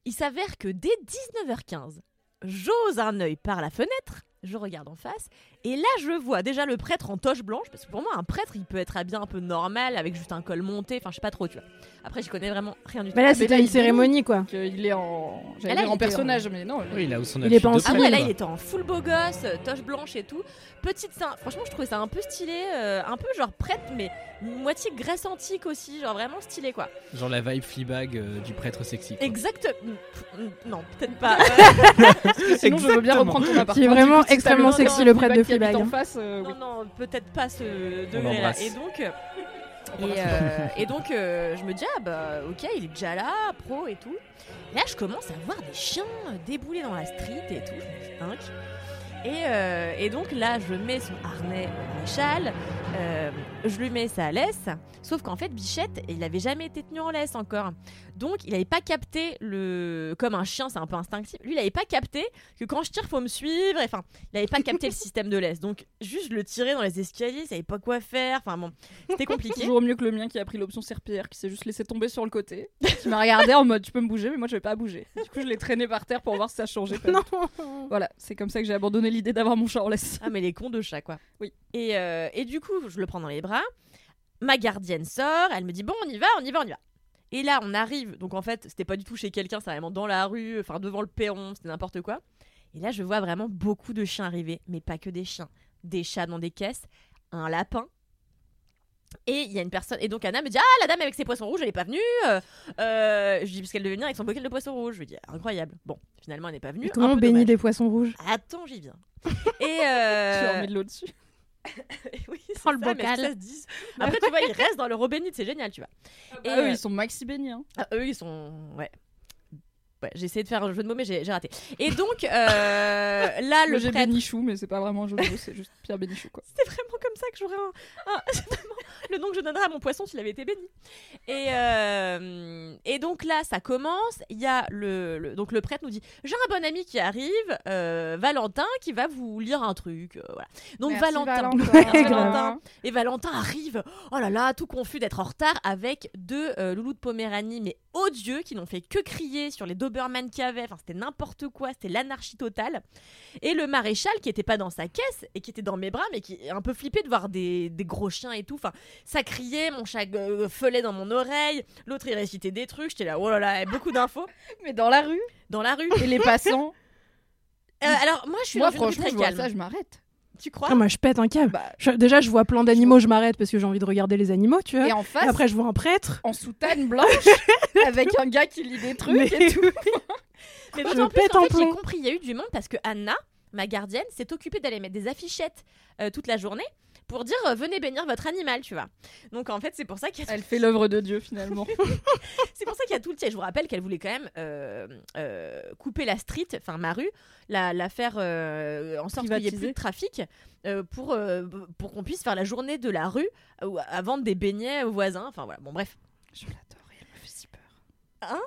Il s'avère que dès 19h15, j'ose un œil par la fenêtre. Je regarde en face et là je vois déjà le prêtre en toche blanche parce que pour moi un prêtre il peut être habillé un peu normal avec juste un col monté enfin je sais pas trop tu vois après j'y connais vraiment rien du tout Mais là, c'était là, une cérémonie, quoi. il est en, j'allais Ah, là, dire il en était personnage, en- mais non. Oui, là où son Il est pas en de Ah ouais, là il était en full beau gosse, euh, toche blanche et tout. Petite sein, franchement je trouvais ça un peu stylé, euh, un peu genre prêtre mais moitié Grèce antique aussi, genre vraiment stylé quoi. Genre la vibe Fleabag euh, du prêtre sexy. quoi. Exact. Non, peut-être pas. Sinon, je veux bien Exactement. reprendre ton appartement. Qui est vraiment extrêmement sexy, le prêtre de qui habite en face, euh, oui. non, non, peut-être pas ce degré. Et donc, euh, et, euh, et donc euh, je me dis, ah bah ok, il est déjà là, pro et tout. Et là, je commence à voir des chiens débouler dans la street et tout. Je me dis. Et, euh, et donc là, je mets son harnais euh, maréchal, euh, je lui mets sa laisse, sauf qu'en fait, Bichette, il avait jamais été tenu en laisse encore. Donc, il n'avait pas capté le. Comme un chien, c'est un peu instinctif. Lui, il n'avait pas capté que quand je tire, faut me suivre. et Enfin, il n'avait pas capté le système de laisse. Donc, juste, je le tirais dans les escaliers, il savait pas quoi faire. Enfin, bon, c'était compliqué. Toujours mieux que le mien qui a pris l'option serpillière, qui s'est juste laissé tomber sur le côté. Qui m'a regardé en mode tu peux me bouger, mais moi je vais pas bouger. Du coup, je l'ai traîné par terre pour voir si ça changeait. pas. Non. Voilà, c'est comme ça que j'ai abandonné l'idée d'avoir mon chat en laisse. Ah, mais les cons de chat, quoi. Oui. Et, euh, et du coup, je le prends dans les bras. Ma gardienne sort, elle me dit Bon, on y va, on y va, on y va. Et là, on arrive. Donc, en fait, c'était pas du tout chez quelqu'un, c'était vraiment dans la rue, enfin, devant le perron, c'était n'importe quoi. Et là, je vois vraiment beaucoup de chiens arriver, mais pas que des chiens. Des chats dans des caisses, un lapin. Et il y a une personne. Et donc Anna me dit Ah, la dame avec ses poissons rouges, elle est pas venue. Euh, euh, je dis Parce qu'elle devait venir avec son bocal de poissons rouges. Je lui dis Incroyable. Bon, finalement, elle n'est pas venue. Et comment on bénit des poissons rouges Attends, j'y viens. Et Tu euh... as mis de l'eau dessus. oui, Dans le ça, bocal. ça se dit. Après, tu vois, ils restent dans le eau bénite, c'est génial, tu vois. Et Et eux, euh, ils sont maxi bénis. Hein. ah, eux, ils sont. Ouais. Ouais, j'ai essayé de faire un jeu de mots, mais j'ai j'ai raté. Et donc, euh, là, le j'ai prêtre. Bénichou, mais c'est pas vraiment un jeu de mots, c'est juste Pierre Bénichou quoi. C'est vraiment comme ça que j'aurais un. un- c'est vraiment le nom que je donnerais à mon poisson s'il avait été béni. Et, euh, et donc là, ça commence. Il y a le, le- Donc le prêtre nous dit J'ai un bon ami qui arrive, euh, Valentin, qui va vous lire un truc. euh, voilà. Donc Merci, Valentin. Valentin. Merci, Grave. Valentin. Et Valentin arrive, oh là là, tout confus d'être en retard avec deux euh, loulous de Poméranie, mais odieux, qui n'ont fait que crier sur les Doberman qu'il y avait. Enfin, c'était n'importe quoi, c'était l'anarchie totale. Et le maréchal qui était pas dans sa caisse et qui était dans mes bras, mais qui est un peu flippé de voir des, des gros chiens et tout. Enfin, ça criait, mon chat euh, feulait dans mon oreille, l'autre il récitait des trucs. J'étais là, oh là là, beaucoup d'infos. Mais dans la rue Dans la rue. et les passants. Euh, alors, moi, je suis Moi, franchement, très je vois calme. ça, je m'arrête. Tu crois Ah, moi, je pète un câble. Bah, Je- déjà, je vois plein d'animaux, je m'arrête parce que j'ai envie de regarder les animaux, tu vois. et en Et face, après, je vois un prêtre. en soutane blanche, avec un gars qui lit des trucs Mais- et tout. Mais d'autant plus, pète en un fait, j'ai compris, il y a eu du monde parce que Anna, ma gardienne, s'est occupée d'aller mettre des affichettes euh, toute la journée pour dire euh, venez bénir votre animal, tu vois. Donc en fait, c'est pour ça qu'il y a Elle fait l'œuvre de Dieu finalement. c'est pour ça qu'il y a tout le tiers. Je vous rappelle qu'elle voulait quand même euh, euh, couper la street, enfin ma rue, la, la faire en sorte qu'il n'y ait plus de trafic pour, pour qu'on puisse faire la journée de la rue à vendre des beignets aux voisins. Enfin voilà, bon bref. Je l'adore et elle me fait si peur. Hein?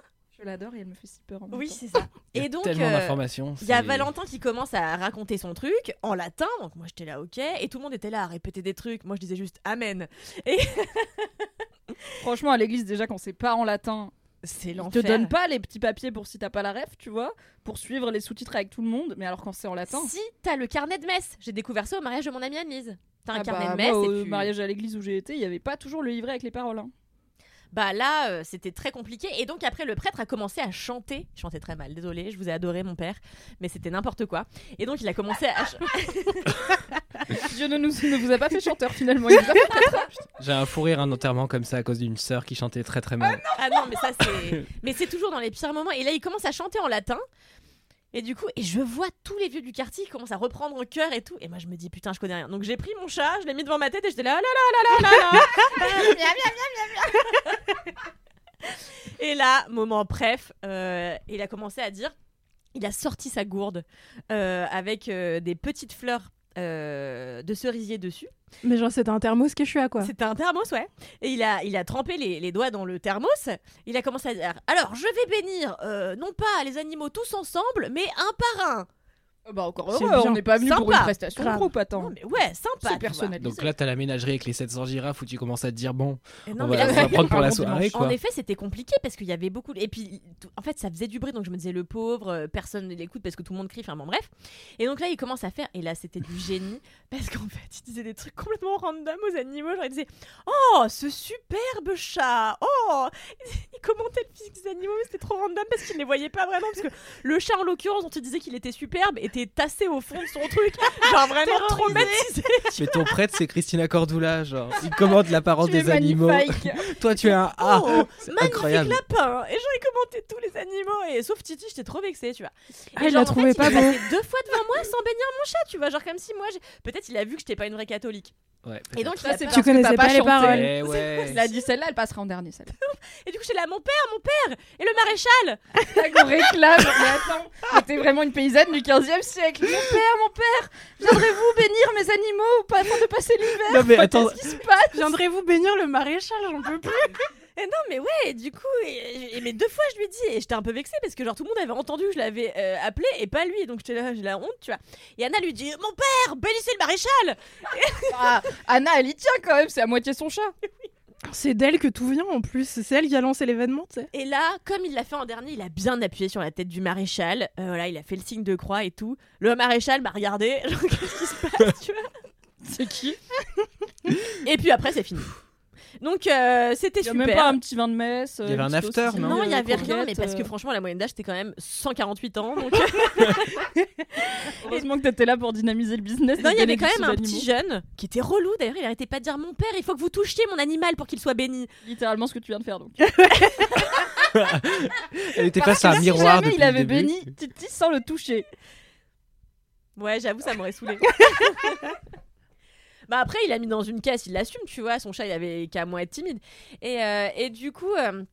Je l'adore et elle me fait si peur. en même Oui, temps. c'est ça. Il y a Et donc, tellement euh, d'informations. il y a c'est- Valentin qui commence à raconter son truc en latin, donc moi j'étais là, ok, et tout le monde était là à répéter des trucs. Moi je disais juste Amen. Et Franchement, à l'église, déjà, quand c'est pas en latin, c'est ils te l'enfer. donnent pas les petits papiers pour si t'as pas la ref, tu vois, pour suivre les sous-titres avec tout le monde. Mais alors, quand c'est en latin. Si t'as le carnet de messe, j'ai découvert ça au mariage de mon amie Annelise. T'as un Ah carnet bah, de messe moi, et au mariage à l'église où j'ai été, il y avait pas toujours le livret avec les paroles. hein. Bah là, euh, c'était très compliqué. Et donc après, le prêtre a commencé à chanter. Il chantait très mal, désolé, je vous ai adoré mon père, mais c'était n'importe quoi. Et donc il a commencé à... Dieu ne, nous, ne vous a pas fait chanteur finalement. Il nous a fait prêtre. J'ai un fou rire un enterrement comme ça à cause d'une sœur qui chantait très très mal. ah non, mais ça c'est... mais c'est toujours dans les pires moments. Et là, il commence à chanter en latin. Et du coup, et je vois tous les vieux du quartier qui commencent à reprendre en chœur et tout. Et moi, je me dis, putain, je connais rien. Donc j'ai pris mon chat, je l'ai mis devant ma tête et j'étais là, oh là là là là là là. Et là, moment bref, euh, il a commencé à dire, il a sorti sa gourde euh, avec euh, des petites fleurs de cerisier dessus. Mais genre, c'était un thermos Quechua, quoi. C'était un thermos, ouais. Et il a, il a trempé les, les doigts dans le thermos. Il a commencé à dire Alors, je vais bénir, euh, non pas les animaux tous ensemble, mais un par un. Bah encore heureux, bien. on n'est pas venu pour une prestation de Grave. groupe, attends. Non, mais ouais, sympa. personnalisé. Donc là, t'as la ménagerie avec les 700 girafes où tu commences à te dire bon, Et non, on va, là, on va prendre pour la soirée quoi. En effet, c'était compliqué parce qu'il y avait beaucoup. Et puis, en fait, ça faisait du bruit, donc je me disais le pauvre, euh, personne ne l'écoute parce que tout le monde crie. Enfin bon, bref. Et donc là, il commence à faire. Et là, c'était du génie parce qu'en fait, il disait des trucs complètement random aux animaux. Genre, il disait Oh, ce superbe chat Oh Il commentait le physique des animaux, mais c'était trop random parce qu'il ne les voyait pas vraiment. Parce que le chat, en l'occurrence, dont il disait qu'il était superbe, était tassé au fond de son truc. Genre vraiment traumatisé. Mais ton prêtre, c'est Christina Cordula, genre. Il commande la parole Tu es des animaux. Toi, tu es un A. Oh, magnifique incroyable. lapin Et genre il commentait tous les animaux et sauf Titi j'étais trop vexée tu vois Ah, Et il genre, l'a en trouvé fait, pas il passé deux fois devant moi sans bénir mon chat tu vois genre comme si moi peut-être il a vu que j'étais pas une vraie catholique Ouais, et donc Ça, pas- que connaissais pas les paroles. Eh ouais. Il a dit celle-là, elle passera en dernier celle et du coup j'étais là mon père mon père et le maréchal là qu'on réclame. Mais attends, t'es vraiment une paysanne du 15e siècle. Mon père, mon père, viendrez-vous bénir mes animaux pas- afin de passer l'hiver? Non, mais Enfin, attends. Qu'est-ce qui se passe Viendrez-vous bénir le maréchal? J'en peux plus. et non mais ouais du coup et, et- mais deux fois je lui ai dit et j'étais un peu vexée parce que genre tout le monde avait entendu que je l'avais euh, appelé et pas lui donc j'étais là j'ai la honte tu vois et Anna lui dit mon père bénissez le maréchal Ah, Anna, elle y tient quand même, c'est à moitié son chat. C'est d'elle que tout vient en plus. C'est elle qui a lancé l'événement, tu sais. Et là, comme il l'a fait en dernier, il a bien appuyé sur la tête du maréchal. Euh, voilà, il a fait le signe de croix et tout. Le maréchal m'a regardé. Genre, qu'est-ce qui se passe, tu vois? C'est qui? Et puis après, c'est fini. Donc, euh, c'était Il y a super. même pas un petit vin de messe. Il y avait un after, non Non, il y avait rien, mais parce que euh, franchement, la moyenne d'âge, c'était quand même 148 ans. Donc... Heureusement que t'étais là pour dynamiser le business. non, il y avait quand même un petit jeune qui était relou. D'ailleurs, il arrêtait pas de dire Mon père, il faut que vous touchiez mon animal pour qu'il soit béni. Littéralement ce que tu viens de faire donc. Elle était face à un si miroir jamais il avait béni Titi sans le toucher. Ouais, j'avoue, ça m'aurait saoulé. bah après, il a mis dans une caisse, il l'assume, tu vois. Son chat, il avait qu'à moins être timide. Et, euh, et du coup. euh,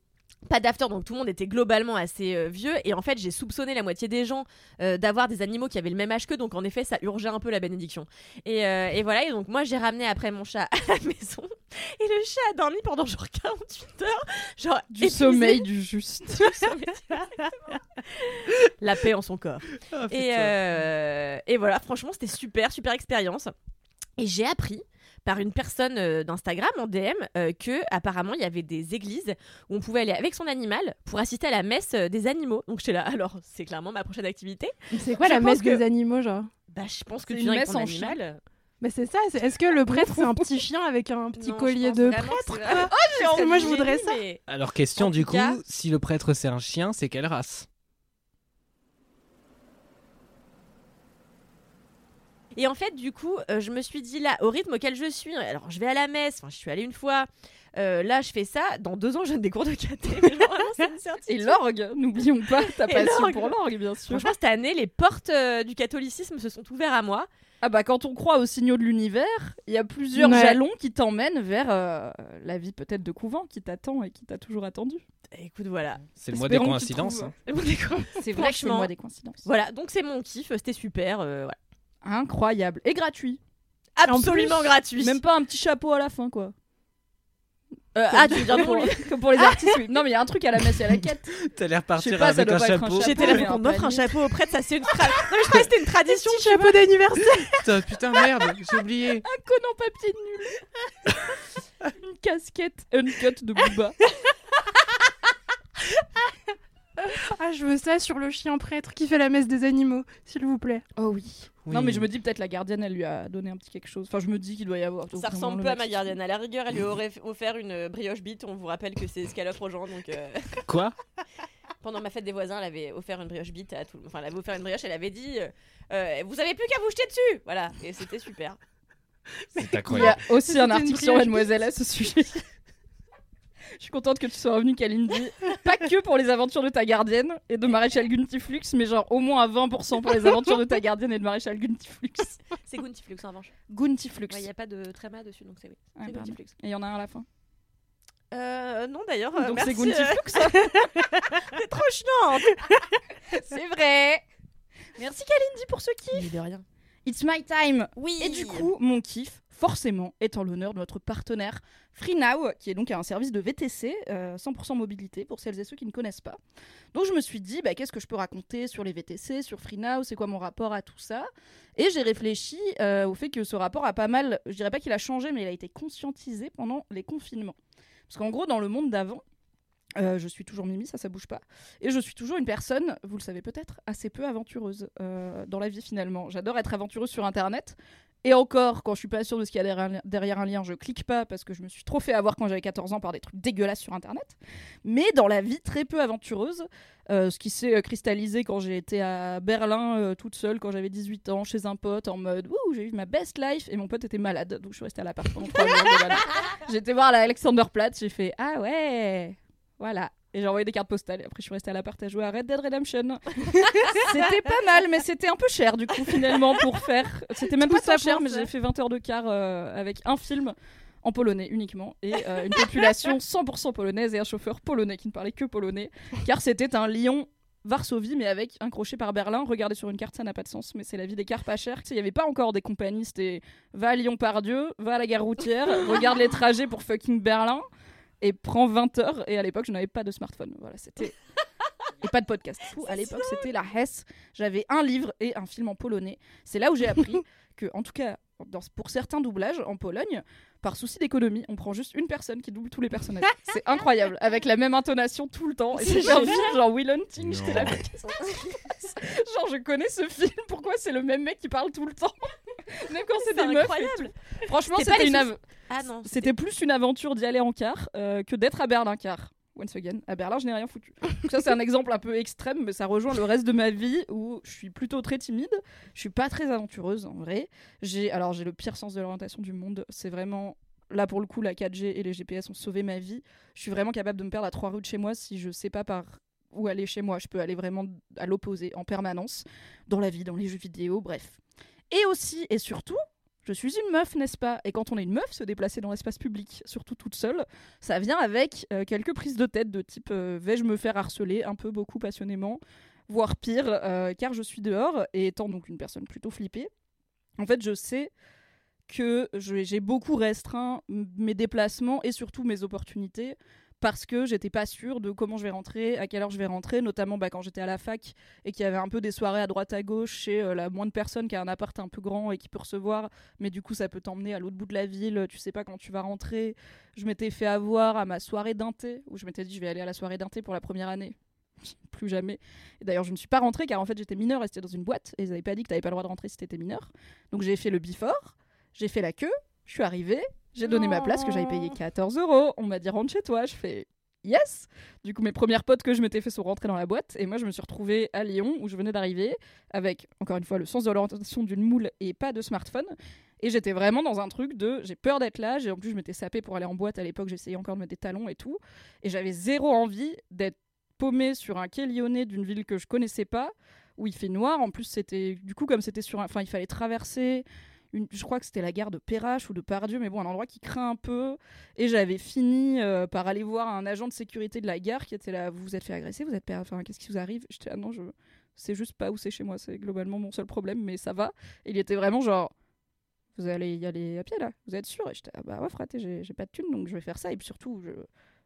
pas d'after, donc tout le monde était globalement assez euh, vieux. Et en fait, j'ai soupçonné la moitié des gens euh, d'avoir des animaux qui avaient le même âge qu'eux. Donc en effet, ça urgeait un peu la bénédiction. Et, euh, et voilà, et donc moi, j'ai ramené après mon chat à la maison. Et le chat a dormi pendant genre 48 heures. Genre Du épuisé. sommeil du juste. Du sommeil, la paix en son corps. Ah, Et, et voilà, franchement, c'était super, super expérience. Et j'ai appris par une personne euh, d'Instagram en DM euh, que apparemment il y avait des églises où on pouvait aller avec son animal pour assister à la messe euh, des animaux. Donc j'étais là, alors c'est clairement ma prochaine activité. C'est quoi Je la messe que- des animaux, genre? Bah je pense que tu une viens avec messe ton en chien. animal. Mais c'est ça. Est-ce que le prêtre, c'est un petit chien avec un petit Non, collier de vraiment prêtre Oh, moi, je voudrais ça. mais- Alors, question En du coup, cas- si le prêtre c'est un chien, c'est quelle race? Et en fait, du coup, euh, je me suis dit là, au rythme auquel je suis, alors je vais à la messe, enfin je suis allée une fois, euh, là je fais ça, dans deux ans je donne des cours de caté, Et l'orgue, n'oublions pas ta passion pour l'orgue, bien sûr. Franchement, cette année, les portes euh, du catholicisme se sont ouvertes à moi. Ah bah quand on croit aux signaux de l'univers, il y a plusieurs Ouais. jalons qui t'emmènent vers euh, la vie peut-être de couvent qui t'attend et qui t'a toujours attendu. Écoute, voilà. C'est le mois des coïncidences. trouves. hein. C'est vrai que c'est le Franchement. mois des coïncidences. Voilà, donc c'est mon kiff, c'était super. euh, voilà. Incroyable. Et gratuit. Absolument gratuit. Même pas un petit chapeau à la fin, quoi. Euh, ah, tu veux dire pour, pour lui comme pour les artistes, oui. Non, mais il y a un truc à la messe et à la quête. T'allais Je repartir sais pas, avec un un chapeau. J'étais là qu'on un m'offre un chapeau auprès de ça. C'est une tra... Non, mais je croyais que c'était une tradition. Petit chapeau d'anniversaire. Putain, putain, merde, j'ai oublié. Un con en papier nul. Une casquette uncut de Booba. Ah, je veux ça sur le chien prêtre qui fait la messe des animaux, s'il vous plaît. Oh oui. Non, mais je me dis peut-être la gardienne, elle lui a donné un petit quelque chose. Enfin, je me dis qu'il doit y avoir. Ça ressemble peu à ma gardienne. À la rigueur, elle lui aurait offert une euh, brioche bite. On vous rappelle que c'est ce qu'elle offre aux gens. Donc, euh, Quoi? Pendant ma fête des voisins, elle avait offert une brioche bite à tout. Enfin, elle avait offert une brioche. Elle avait dit euh, Vous avez plus qu'à vous jeter dessus. Voilà. Et c'était super. C'est Il y a incroyable. aussi un article sur Mademoiselle à ce sujet. Je suis contente que tu sois revenue, Kalindi. Pas que pour les aventures de ta gardienne et de Maréchal Guntiflux, mais genre au moins à 20% pour les aventures de ta gardienne et de Maréchal Guntiflux. C'est Guntiflux en revanche. Guntiflux. Il n'y a pas de tréma dessus. Donc, c'est oui. Guntiflux. Et il y en a un à la fin. Euh, non, d'ailleurs. euh, Donc c'est merci, euh, Guntiflux. T'es trop chiante. c'est vrai. Merci Kalindi pour ce kiff. de rien. It's my time. Oui. Et du coup, mon kiff, forcément, est en l'honneur de notre partenaire FreeNow, qui est donc un service de VTC, euh, 100% mobilité, pour celles et ceux qui ne connaissent pas. Donc je me suis dit, bah, qu'est-ce que je peux raconter sur les VTC, sur FreeNow, c'est quoi mon rapport à tout ça? Et j'ai réfléchi euh, au fait que ce rapport a pas mal, je dirais pas qu'il a changé, mais il a été conscientisé pendant les confinements. Parce qu'en gros, dans le monde d'avant, euh, je suis toujours Mimi, ça, ça bouge pas. Et je suis toujours une personne, vous le savez peut-être, assez peu aventureuse euh, dans la vie finalement. J'adore être aventureuse sur Internet. Et encore, quand je suis pas sûre de ce qu'il y a derrière un, lien, je clique pas parce que je me suis trop fait avoir quand j'avais 14 ans par des trucs dégueulasses sur Internet. Mais dans la vie, très peu aventureuse. Euh, ce qui s'est euh, cristallisé quand j'ai été à Berlin euh, toute seule, quand j'avais 18 ans, chez un pote, en mode Ouh, j'ai eu ma best life. Et mon pote était malade, donc je suis restée à l'appart pendant 3 jours. de malade. J'ai été voir la Alexanderplatz, j'ai fait Ah ouais Voilà. Et j'ai envoyé des cartes postales. Et après, je suis restée à l'appart à jouer à Red Dead Redemption. c'était pas mal, mais c'était un peu cher du coup, finalement, pour faire. C'était même Tout pas ça cher, mais j'ai fait 20 heures de car euh, avec un film en polonais uniquement et euh, une population 100% polonaise et un chauffeur polonais qui ne parlait que polonais car c'était un Lyon Varsovie mais avec un crochet par Berlin regardez sur une carte ça n'a pas de sens mais c'est la vie des cars pas chers il n'y avait pas encore des compagnies c'était va à Lyon par Dieu va à la gare routière regarde les trajets pour fucking Berlin et prends 20 heures et à l'époque je n'avais pas de smartphone. Voilà c'était et pas de podcast. Tout, à l'époque c'était la Hesse. J'avais un livre et un film en polonais. C'est là où j'ai appris que en tout cas dans- pour certains doublages en Pologne par souci d'économie, on prend juste une personne qui double tous les personnages. C'est incroyable, avec la même intonation tout le temps. Et C'est film genre Will Hunting, j'étais là. Genre, je connais ce film, pourquoi c'est le même mec qui parle tout le temps? Même quand c'est des meufs. Franchement, C'était une, Ah non. c'était plus une aventure d'y aller en car euh, que d'être à Berlin car. Once again, à Berlin, je n'ai rien foutu. Ça, c'est un exemple un peu extrême, mais ça rejoint le reste de ma vie où je suis plutôt très timide. Je suis pas très aventureuse en vrai. J'ai alors j'ai le pire sens de l'orientation du monde. C'est vraiment là pour le coup la 4G et les GPS ont sauvé ma vie. Je suis vraiment capable de me perdre à trois rues de chez moi si je sais pas par où aller chez moi. Je peux aller vraiment à l'opposé en permanence dans la vie, dans les jeux vidéo, bref. Et aussi et surtout, je suis une meuf, n'est-ce pas? Et quand on est une meuf, se déplacer dans l'espace public, surtout toute seule, ça vient avec euh, quelques prises de tête de type euh, vais-je me faire harceler? Un peu, beaucoup passionnément, voire pire, euh, car je suis dehors et étant donc une personne plutôt flippée, en fait, je sais que j'ai beaucoup restreint mes déplacements et surtout mes opportunités parce que j'étais pas sûre de comment je vais rentrer, à quelle heure je vais rentrer, notamment bah, quand j'étais à la fac et qu'il y avait un peu des soirées à droite à gauche chez euh, la moindre personne qui a un appart un peu grand et qui peut recevoir, mais du coup ça peut t'emmener à l'autre bout de la ville, tu sais pas quand tu vas rentrer. Je m'étais fait avoir à ma soirée d'inté où je m'étais dit je vais aller à la soirée d'inté pour la première année. Plus jamais. Et d'ailleurs, je ne suis pas rentrée car en fait j'étais mineure et c'était dans une boîte et ils n'avaient pas dit que t'avais pas le droit de rentrer si t'étais mineur. Donc j'ai fait le before, j'ai fait la queue, je suis arrivée, j'ai donné ma place que j'avais payé 14 euros. On m'a dit rentre chez toi. Je fais yes. Du coup, mes premières potes que je m'étais fait sont rentrées dans la boîte et moi je me suis retrouvée à Lyon où je venais d'arriver avec encore une fois le sens de l'orientation d'une moule et pas de smartphone. Et j'étais vraiment dans un truc de j'ai peur d'être là. En plus je m'étais sapée pour aller en boîte à l'époque. J'essayais encore de mettre des talons et tout. Et j'avais zéro envie d'être paumée sur un quai lyonnais d'une ville que je connaissais pas où il fait noir. En plus c'était du coup comme c'était sur un... enfin il fallait traverser je crois que c'était la gare de Perrache ou de Pardieu, mais bon, un endroit qui craint un peu. Et j'avais fini euh, par aller voir un agent de sécurité de la gare qui était là. Vous vous êtes fait agresser Vous êtes per- enfin, qu'est-ce qui vous arrive? J'étais ah non, je c'est juste pas où c'est chez moi. C'est globalement mon seul problème, mais ça va. Et il était vraiment genre vous allez y aller à pied là Vous êtes sûr? Et j'étais ah bah ouais fraté, j'ai pas de thune donc je vais faire ça et puis surtout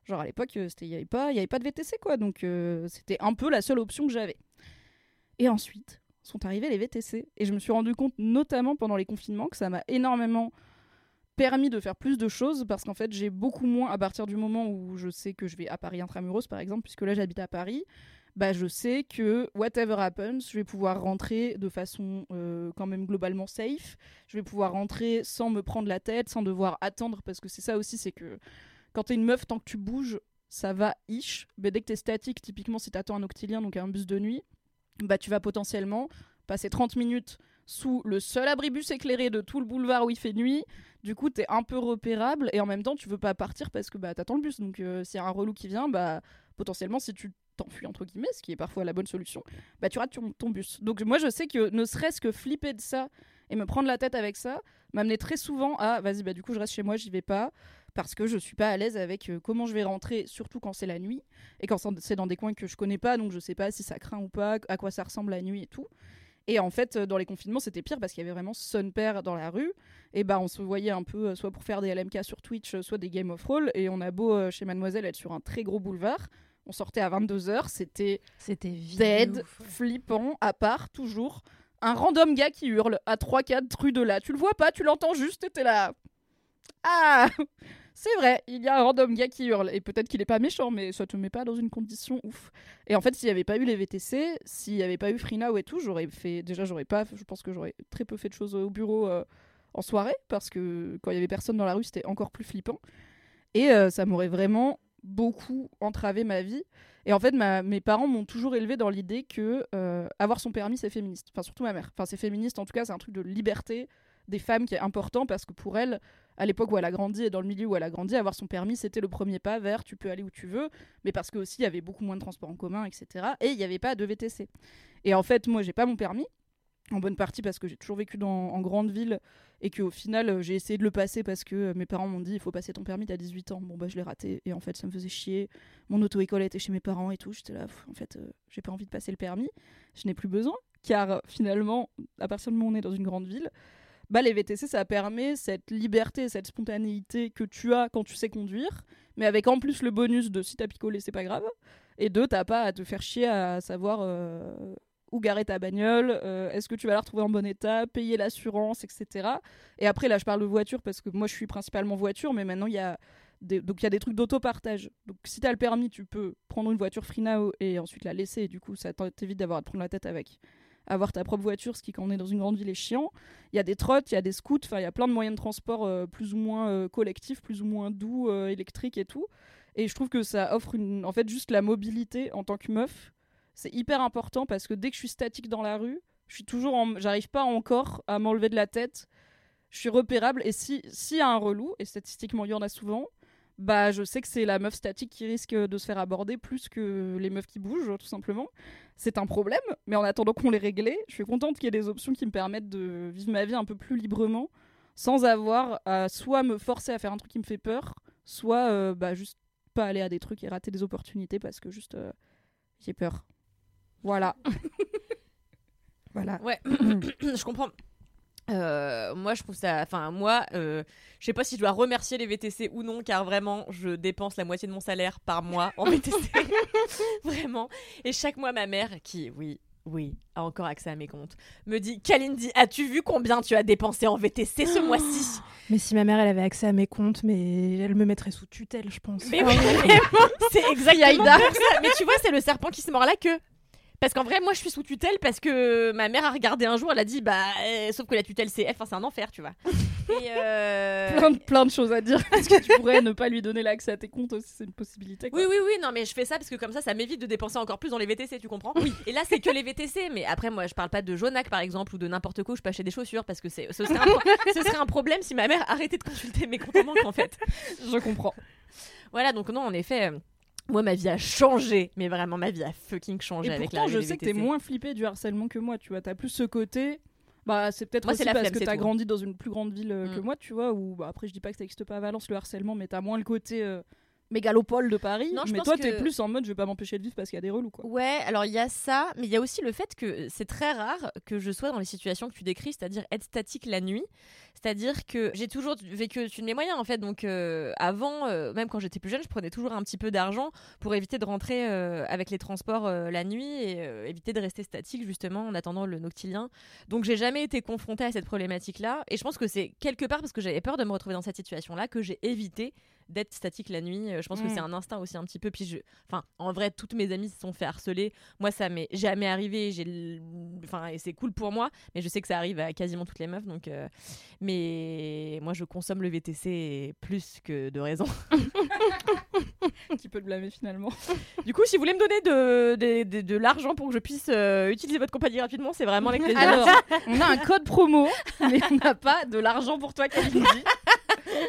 genre à l'époque euh, il y avait pas y avait pas de VTC quoi donc euh, c'était un peu la seule option que j'avais. Et ensuite sont arrivés les VTC et je me suis rendu compte notamment pendant les confinements que ça m'a énormément permis de faire plus de choses parce qu'en fait j'ai beaucoup moins à partir du moment où je sais que je vais à Paris intramuros par exemple puisque là j'habite à Paris bah je sais que whatever happens je vais pouvoir rentrer de façon euh, quand même globalement safe. Je vais pouvoir rentrer sans me prendre la tête sans devoir attendre parce que c'est ça aussi c'est que quand t'es une meuf tant que tu bouges ça va ish. Mais dès que t'es statique typiquement si t'attends un octilien donc un bus de nuit bah tu vas potentiellement passer 30 minutes sous le seul abribus éclairé de tout le boulevard où il fait nuit. Du coup, t'es un peu repérable et en même temps, tu veux pas partir parce que bah t'attends le bus. Donc, euh, s'il y a un relou qui vient, bah potentiellement, si tu t'enfuis entre guillemets, ce qui est parfois la bonne solution, bah tu rates ton, bus. Donc, moi, je sais que ne serait-ce que flipper de ça et me prendre la tête avec ça m'amenait très souvent à vas-y, bah du coup, je reste chez moi, j'y vais pas parce que je suis pas à l'aise avec euh, comment je vais rentrer, surtout quand c'est la nuit et quand c'est dans des coins que je connais pas, donc je sais pas si ça craint ou pas, à quoi ça ressemble la nuit et tout. Et en fait, euh, dans les confinements, c'était pire parce qu'il y avait vraiment son père dans la rue. Et bah, on se voyait un peu, euh, soit pour faire des LMK sur Twitch, soit des Game of Roll. Et on a beau, chez Mademoiselle, être sur un très gros boulevard. On sortait à 22h, c'était dead, flippant, à part toujours un random gars qui hurle à 3-4 rues de là. Tu le vois pas, tu l'entends juste, et t'es là. Ah C'est vrai, il y a un random gars qui hurle. Et peut-être qu'il est pas méchant, mais ça te met pas dans une condition ouf. Et en fait, s'il y avait pas eu les VTC, s'il y avait pas eu Freenow et tout, j'aurais fait. Déjà, j'aurais pas. Je pense que j'aurais très peu fait de choses au bureau euh, en soirée, parce que quand il y avait personne dans la rue, c'était encore plus flippant. Et euh, ça m'aurait vraiment beaucoup entravé ma vie. Et en fait, mes parents m'ont toujours élevé dans l'idée que euh, avoir son permis, c'est féministe. Enfin, surtout ma mère. Enfin, c'est féministe, en tout cas, c'est un truc de liberté des femmes qui est important parce que pour elle, à l'époque où elle a grandi et dans le milieu où elle a grandi, avoir son permis, c'était le premier pas vers tu peux aller où tu veux, mais parce que aussi il y avait beaucoup moins de transports en commun, etc. Et il n'y avait pas de VTC. Et en fait, moi, j'ai pas mon permis. En bonne partie parce que j'ai toujours vécu dans, en grande ville et qu'au final euh, j'ai essayé de le passer parce que euh, mes parents m'ont dit il faut passer ton permis t'as 18 ans. Bon bah je l'ai raté et en fait ça me faisait chier. Mon auto-école était chez mes parents et tout. J'étais là, en fait euh, j'ai pas envie de passer le permis. Je n'ai plus besoin car finalement à partir du moment où on est dans une grande ville, bah, les VTC, ça permet cette liberté, cette spontanéité que tu as quand tu sais conduire, mais avec en plus le bonus de si t'as picolé, c'est pas grave, et de t'as pas à te faire chier à savoir euh, où garer ta bagnole, euh, est-ce que tu vas la retrouver en bon état, payer l'assurance, etc. Et après, là, je parle de voiture parce que moi, je suis principalement voiture, mais maintenant, il y a des, donc il y a des trucs d'autopartage. Donc si t'as le permis, tu peux prendre une voiture free now et ensuite la laisser, et du coup, ça t'évite d'avoir à te prendre la tête avec avoir ta propre voiture, ce qui quand on est dans une grande ville est chiant. Il y a des trottes, il y a des scouts, enfin il y a plein de moyens de transport euh, plus ou moins euh, collectifs, plus ou moins doux, euh, électriques et tout. Et je trouve que ça offre une, en fait juste la mobilité en tant que meuf. C'est hyper important parce que dès que je suis statique dans la rue, je suis toujours, j'arrive pas encore à m'enlever de la tête. Je suis repérable et si s'il y a un relou et statistiquement il y en a souvent, bah je sais que c'est la meuf statique qui risque de se faire aborder plus que les meufs qui bougent tout simplement. C'est un problème, mais en attendant qu'on les réglé, je suis contente qu'il y ait des options qui me permettent de vivre ma vie un peu plus librement, sans avoir à soit me forcer à faire un truc qui me fait peur, soit euh, bah, juste pas aller à des trucs et rater des opportunités parce que juste euh, j'ai peur. Voilà. voilà. Ouais, je comprends. Euh, moi, je trouve ça. Enfin, moi, euh, je sais pas si je dois remercier les VTC ou non, car vraiment, je dépense la moitié de mon salaire par mois en VTC. vraiment. Et chaque mois, ma mère, qui, oui, oui, a encore accès à mes comptes, me dit Kalindi, as-tu vu combien tu as dépensé en VTC ce mois-ci? Mais si ma mère elle avait accès à mes comptes, mais elle me mettrait sous tutelle, je pense. Mais oui, c'est exactement ça. Mais tu vois, c'est le serpent qui se mord la queue. Parce qu'en vrai, moi, je suis sous tutelle parce que ma mère a regardé un jour, elle a dit, bah, euh, sauf que la tutelle, c'est F, enfin, c'est un enfer, tu vois. Et euh, Plein, de, plein de choses à dire parce que tu pourrais ne pas lui donner l'accès à tes comptes aussi, c'est une possibilité. quoi. Oui, oui, oui, non, mais je fais ça parce que comme ça, ça m'évite de dépenser encore plus dans les VTC, tu comprends? Oui. Et là, c'est que les VTC, mais après, moi, je parle pas de Jonac, par exemple, ou de n'importe quoi où je peux acheter des chaussures parce que c'est, ce, serait un, ce serait un problème si ma mère arrêtait de consulter mes comptes en banque, en fait. Je comprends. Voilà, donc non, en effet. Moi, ma vie a changé, mais vraiment, ma vie a fucking changé Et avec pourtant, la je sais que t'es moins flippé du harcèlement que moi, tu vois. T'as plus ce côté. Bah, c'est peut-être aussi la parce flemme, que t'as grandi dans une plus grande ville euh, que Mm. moi, tu vois. Ou bah, après, je dis pas que ça n'existe pas à Valence le harcèlement, mais t'as moins le côté. euh, mégalopole de Paris. Non, je mais toi, que- t'es plus en mode je vais pas m'empêcher de vivre parce qu'il y a des relous quoi. Ouais, alors il y a ça, mais il y a aussi le fait que c'est très rare que je sois dans les situations que tu décris, c'est-à-dire être statique la nuit. C'est-à-dire que j'ai toujours vécu au-dessus de mes moyens en fait. Donc euh, avant, euh, même quand j'étais plus jeune, je prenais toujours un petit peu d'argent pour éviter de rentrer euh, avec les transports la nuit et éviter de rester statique justement en attendant le noctilien. Donc j'ai jamais été confrontée à cette problématique-là. Et je pense que c'est quelque part parce que j'avais peur de me retrouver dans cette situation-là que j'ai évité d'être statique la nuit. Je pense que Mm. c'est un instinct aussi un petit peu. Puis je, enfin, en vrai, toutes mes amies se sont fait harceler. Moi, ça m'est jamais arrivé. J'ai, enfin, et c'est cool pour moi. Mais je sais que ça arrive à quasiment toutes les meufs. Donc, euh, mais moi, je consomme le VTC plus que de raison. Qui peut le blâmer finalement. Du coup, si vous voulez me donner de, de, de- de l'argent pour que je puisse euh, utiliser votre compagnie rapidement, c'est vraiment avec plaisir. Alors, on a un code promo, mais on n'a pas de l'argent pour toi, Kalindi.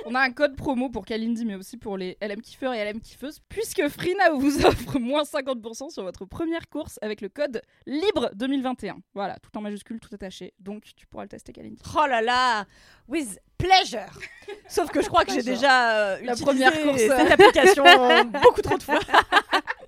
On a un code promo pour Kalindi, mais aussi pour les LM kiffeurs et LM kiffeuses, puisque Frina vous offre moins 50% sur votre première course avec le code libre 2021. Voilà, tout en majuscule, tout attaché. Donc, tu pourras le tester, Kalindi. Oh là là, with pleasure. Sauf que je crois que j'ai déjà euh, La utilisé première course. cette application beaucoup trop de fois.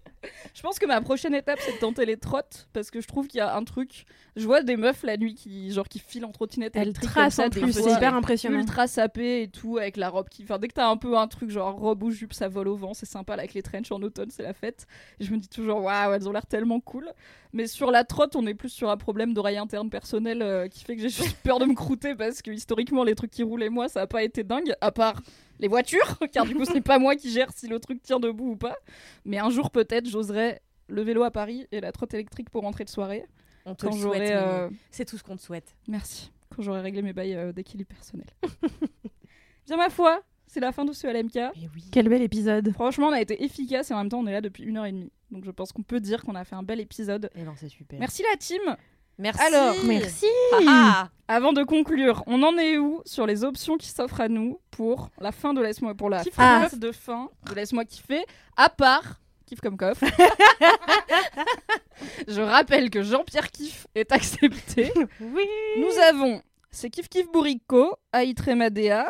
Je pense que ma prochaine étape, c'est de tenter les trottes, parce que je trouve qu'il y a un truc. Je vois des meufs la nuit qui, genre, qui filent en trottinette Elle électrique trace comme ça, en plus, c'est hyper impressionnant. Ultra sapé et tout, avec la robe qui. Enfin, dès que t'as un peu un truc genre robe ou jupe, ça vole au vent, c'est sympa, là, avec les trenches en automne, c'est la fête. Et je me dis toujours, waouh, elles ont l'air tellement cool. Mais sur la trotte, on est plus sur un problème d'oreille interne personnelle euh, qui fait que j'ai juste peur de me croûter, parce que historiquement, les trucs qui roulaient moi, ça a pas été dingue, à part les voitures, car du coup, c'est pas moi qui gère si le truc tient debout ou pas. Mais un jour, peut-être, j'oserais le vélo à Paris et la trotte électrique pour rentrer de soirée. On te Quand le j'aurai, souhaite, euh. C'est tout ce qu'on te souhaite. Merci. Quand j'aurai réglé mes bails euh, d'équilibre personnel. Bien ma foi, c'est la fin de ce LMK. Quel bel épisode. Franchement, on a été efficace et en même temps, on est là depuis une heure et demie. Donc je pense qu'on peut dire qu'on a fait un bel épisode. Et non, c'est super. Merci la team. Merci. Alors, Merci. Ah, avant de conclure, on en est où sur les options qui s'offrent à nous pour la fin de Laisse-moi pour la Ah. phrase de fin de Laisse-moi kiffer, à part Kiff comme coff. Je rappelle que Jean-Pierre Kiff est accepté. Oui. Nous avons c'est Kiff Kiff Bourrico. Aïtremadea,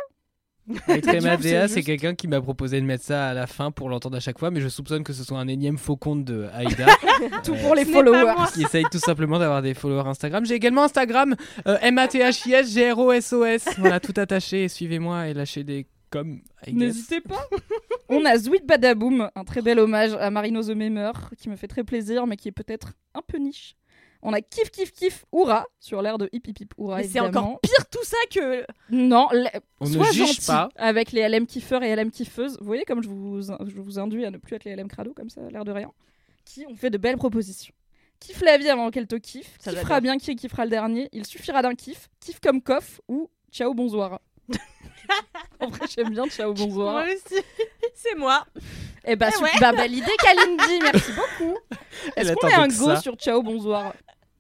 C'est c'est quelqu'un qui m'a proposé de mettre ça à la fin pour l'entendre à chaque fois, mais je soupçonne que ce soit un énième faux compte de Aïda. Tout Euh, pour les n'est pas followers. qui essaye tout simplement d'avoir des followers Instagram. J'ai également Instagram, euh, M-A-T-H-I-S-G-R-O-S-O-S. Voilà, tout attaché. Suivez-moi et lâchez des comme. N'hésitez pas. On a Sweet Badaboom, un très bel hommage à Marino the Memer, qui me fait très plaisir, mais qui est peut-être un peu niche. On a Kiff Kiff Kiff Oura, sur l'air de Hip Hip Hip Oura, mais c'est encore pire tout ça que. Non, la- On ne sois juge gentil pas. avec les LM kiffeurs et LM kiffeuses. Vous voyez comme je vous, je vous induis à ne plus être les LM crado, comme ça, l'air de rien. Qui ont fait de belles propositions. Kiffe la vie avant qu'elle te kiffe. Ça Kiffera bien qui kiffera le dernier. Il suffira d'un kiff. Kiff comme coff ou ciao bonsoir. en vrai, j'aime bien ciao bonsoir. aussi. c'est moi. Eh bah, ouais. bah, idée, Kalindi, merci beaucoup. Elle Est-ce qu'on met un go ça. sur ciao bonsoir?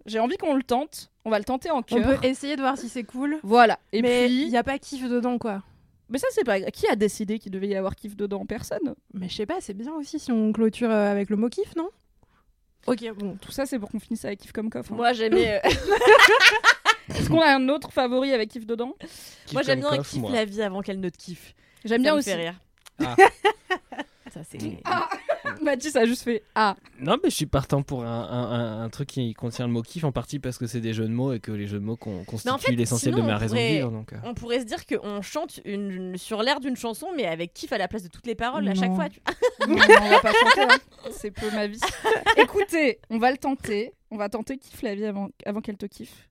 J'ai envie qu'on le tente. On va le tenter en On cœur. peut essayer de voir si c'est cool. Voilà. Et mais puis, il n'y a pas kiff dedans, quoi. mais ça c'est pas. Qui a décidé qu'il devait y avoir kiff dedans? Personne. Mais je sais pas, c'est bien aussi si on clôture euh, avec le mot kiff, non? Ok, bon. Tout ça c'est pour qu'on finisse avec kiff comme coffre. hein. Moi j'aimais. euh, Est-ce qu'on a un autre favori avec kiff dedans? Kiff moi j'aime bien coff, kiffe moi. la vie avant qu'elle ne te kiffe. J'aime Ça bien me aussi. fait rire. Ah. Ça c'est. Mathis a juste fait Ah. Non, mais je suis partant pour un, un- un- un truc qui contient le mot kiff, en partie parce que c'est des jeux de mots et que les jeux de mots con- constituent Mais en fait, l'essentiel de ma on raison de vivre. Donc, euh. On pourrait se dire qu'on chante une, sur l'air d'une chanson, mais avec kiff à la place de toutes les paroles à chaque fois. tu- Non, non, on va pas chanter. hein. C'est peu ma vie. Écoutez, on va le tenter. On va tenter kiff la vie avant, avant qu'elle te kiffe.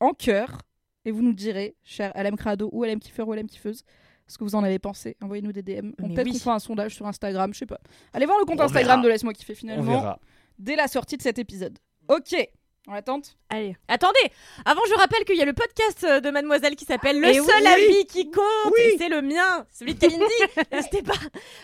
En cœur. Et vous nous direz, cher LM Crado ou LM Kiffeur ou LM Kiffeuse, ce que vous en avez pensé. Envoyez-nous des DM. On peut-être oui. qu'on fera un sondage sur Instagram, je sais pas. Allez voir le compte On Instagram verra. de Laisse-moi kiffer On finalement. verra. Dès la sortie de cet épisode. Ok. On attente Allez. Attendez, avant je rappelle qu'il y a le podcast euh, de Mademoiselle qui s'appelle Le Eh seul oui. avis qui compte, et c'est le mien, celui de Kalindi. N'hésitez pas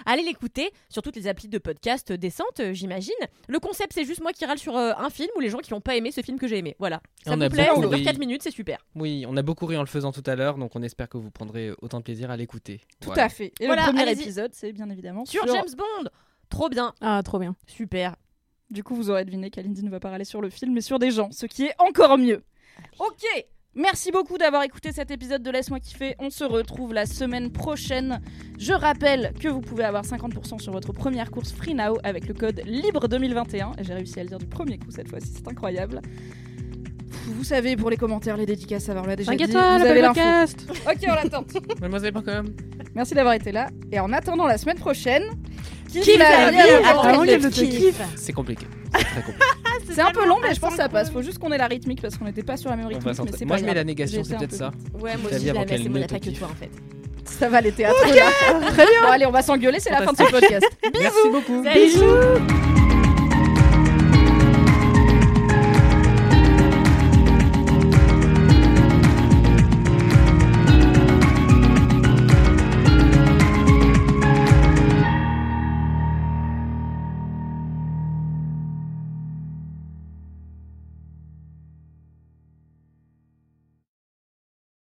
à aller l'écouter sur toutes les applis de podcast décentes, euh, j'imagine. Le concept c'est juste moi qui râle sur euh, un film ou les gens qui n'ont pas aimé ce film que j'ai aimé. Voilà. Ça On vous a plaît, beaucoup ça dure ri. 4 minutes, c'est super. Oui, on a beaucoup ri en le faisant tout à l'heure, donc on espère que vous prendrez autant de plaisir à l'écouter. Tout Voilà. à fait. Et Voilà, le premier épisode, c'est bien évidemment Sur, James Bond, trop bien, Ah, trop bien. super. Du coup, vous aurez deviné qu'Alindy ne va pas râler sur le film, mais sur des gens, ce qui est encore mieux. Ok, Merci beaucoup d'avoir écouté cet épisode de Laisse-moi kiffer. On se retrouve la semaine prochaine. Je rappelle que vous pouvez avoir 50% sur votre première course Free Now avec le code LIBRE2021. Et J'ai réussi à le dire du premier coup cette fois-ci, c'est incroyable. Vous savez, pour les commentaires, les dédicaces, ça va, on l'a déjà dit. Vous avez l'info. Ok, on l'attend. Mademoiselle.com. Merci d'avoir été là. Et en attendant la semaine prochaine, Qui le kiff. C'est compliqué. C'est compliqué. C'est un peu long, mais je pense que ça passe. Faut juste qu'on ait la rythmique parce qu'on n'était pas sur la même rythmique. Mais Moi, je mets la négation, c'est peut-être peu ça. Ouais, moi aussi, la c'est mon attaque que toi en fait. Ça va, les théâtres. Très bien. Allez, on va s'engueuler, c'est la fin de ce podcast. Merci beaucoup. Salut.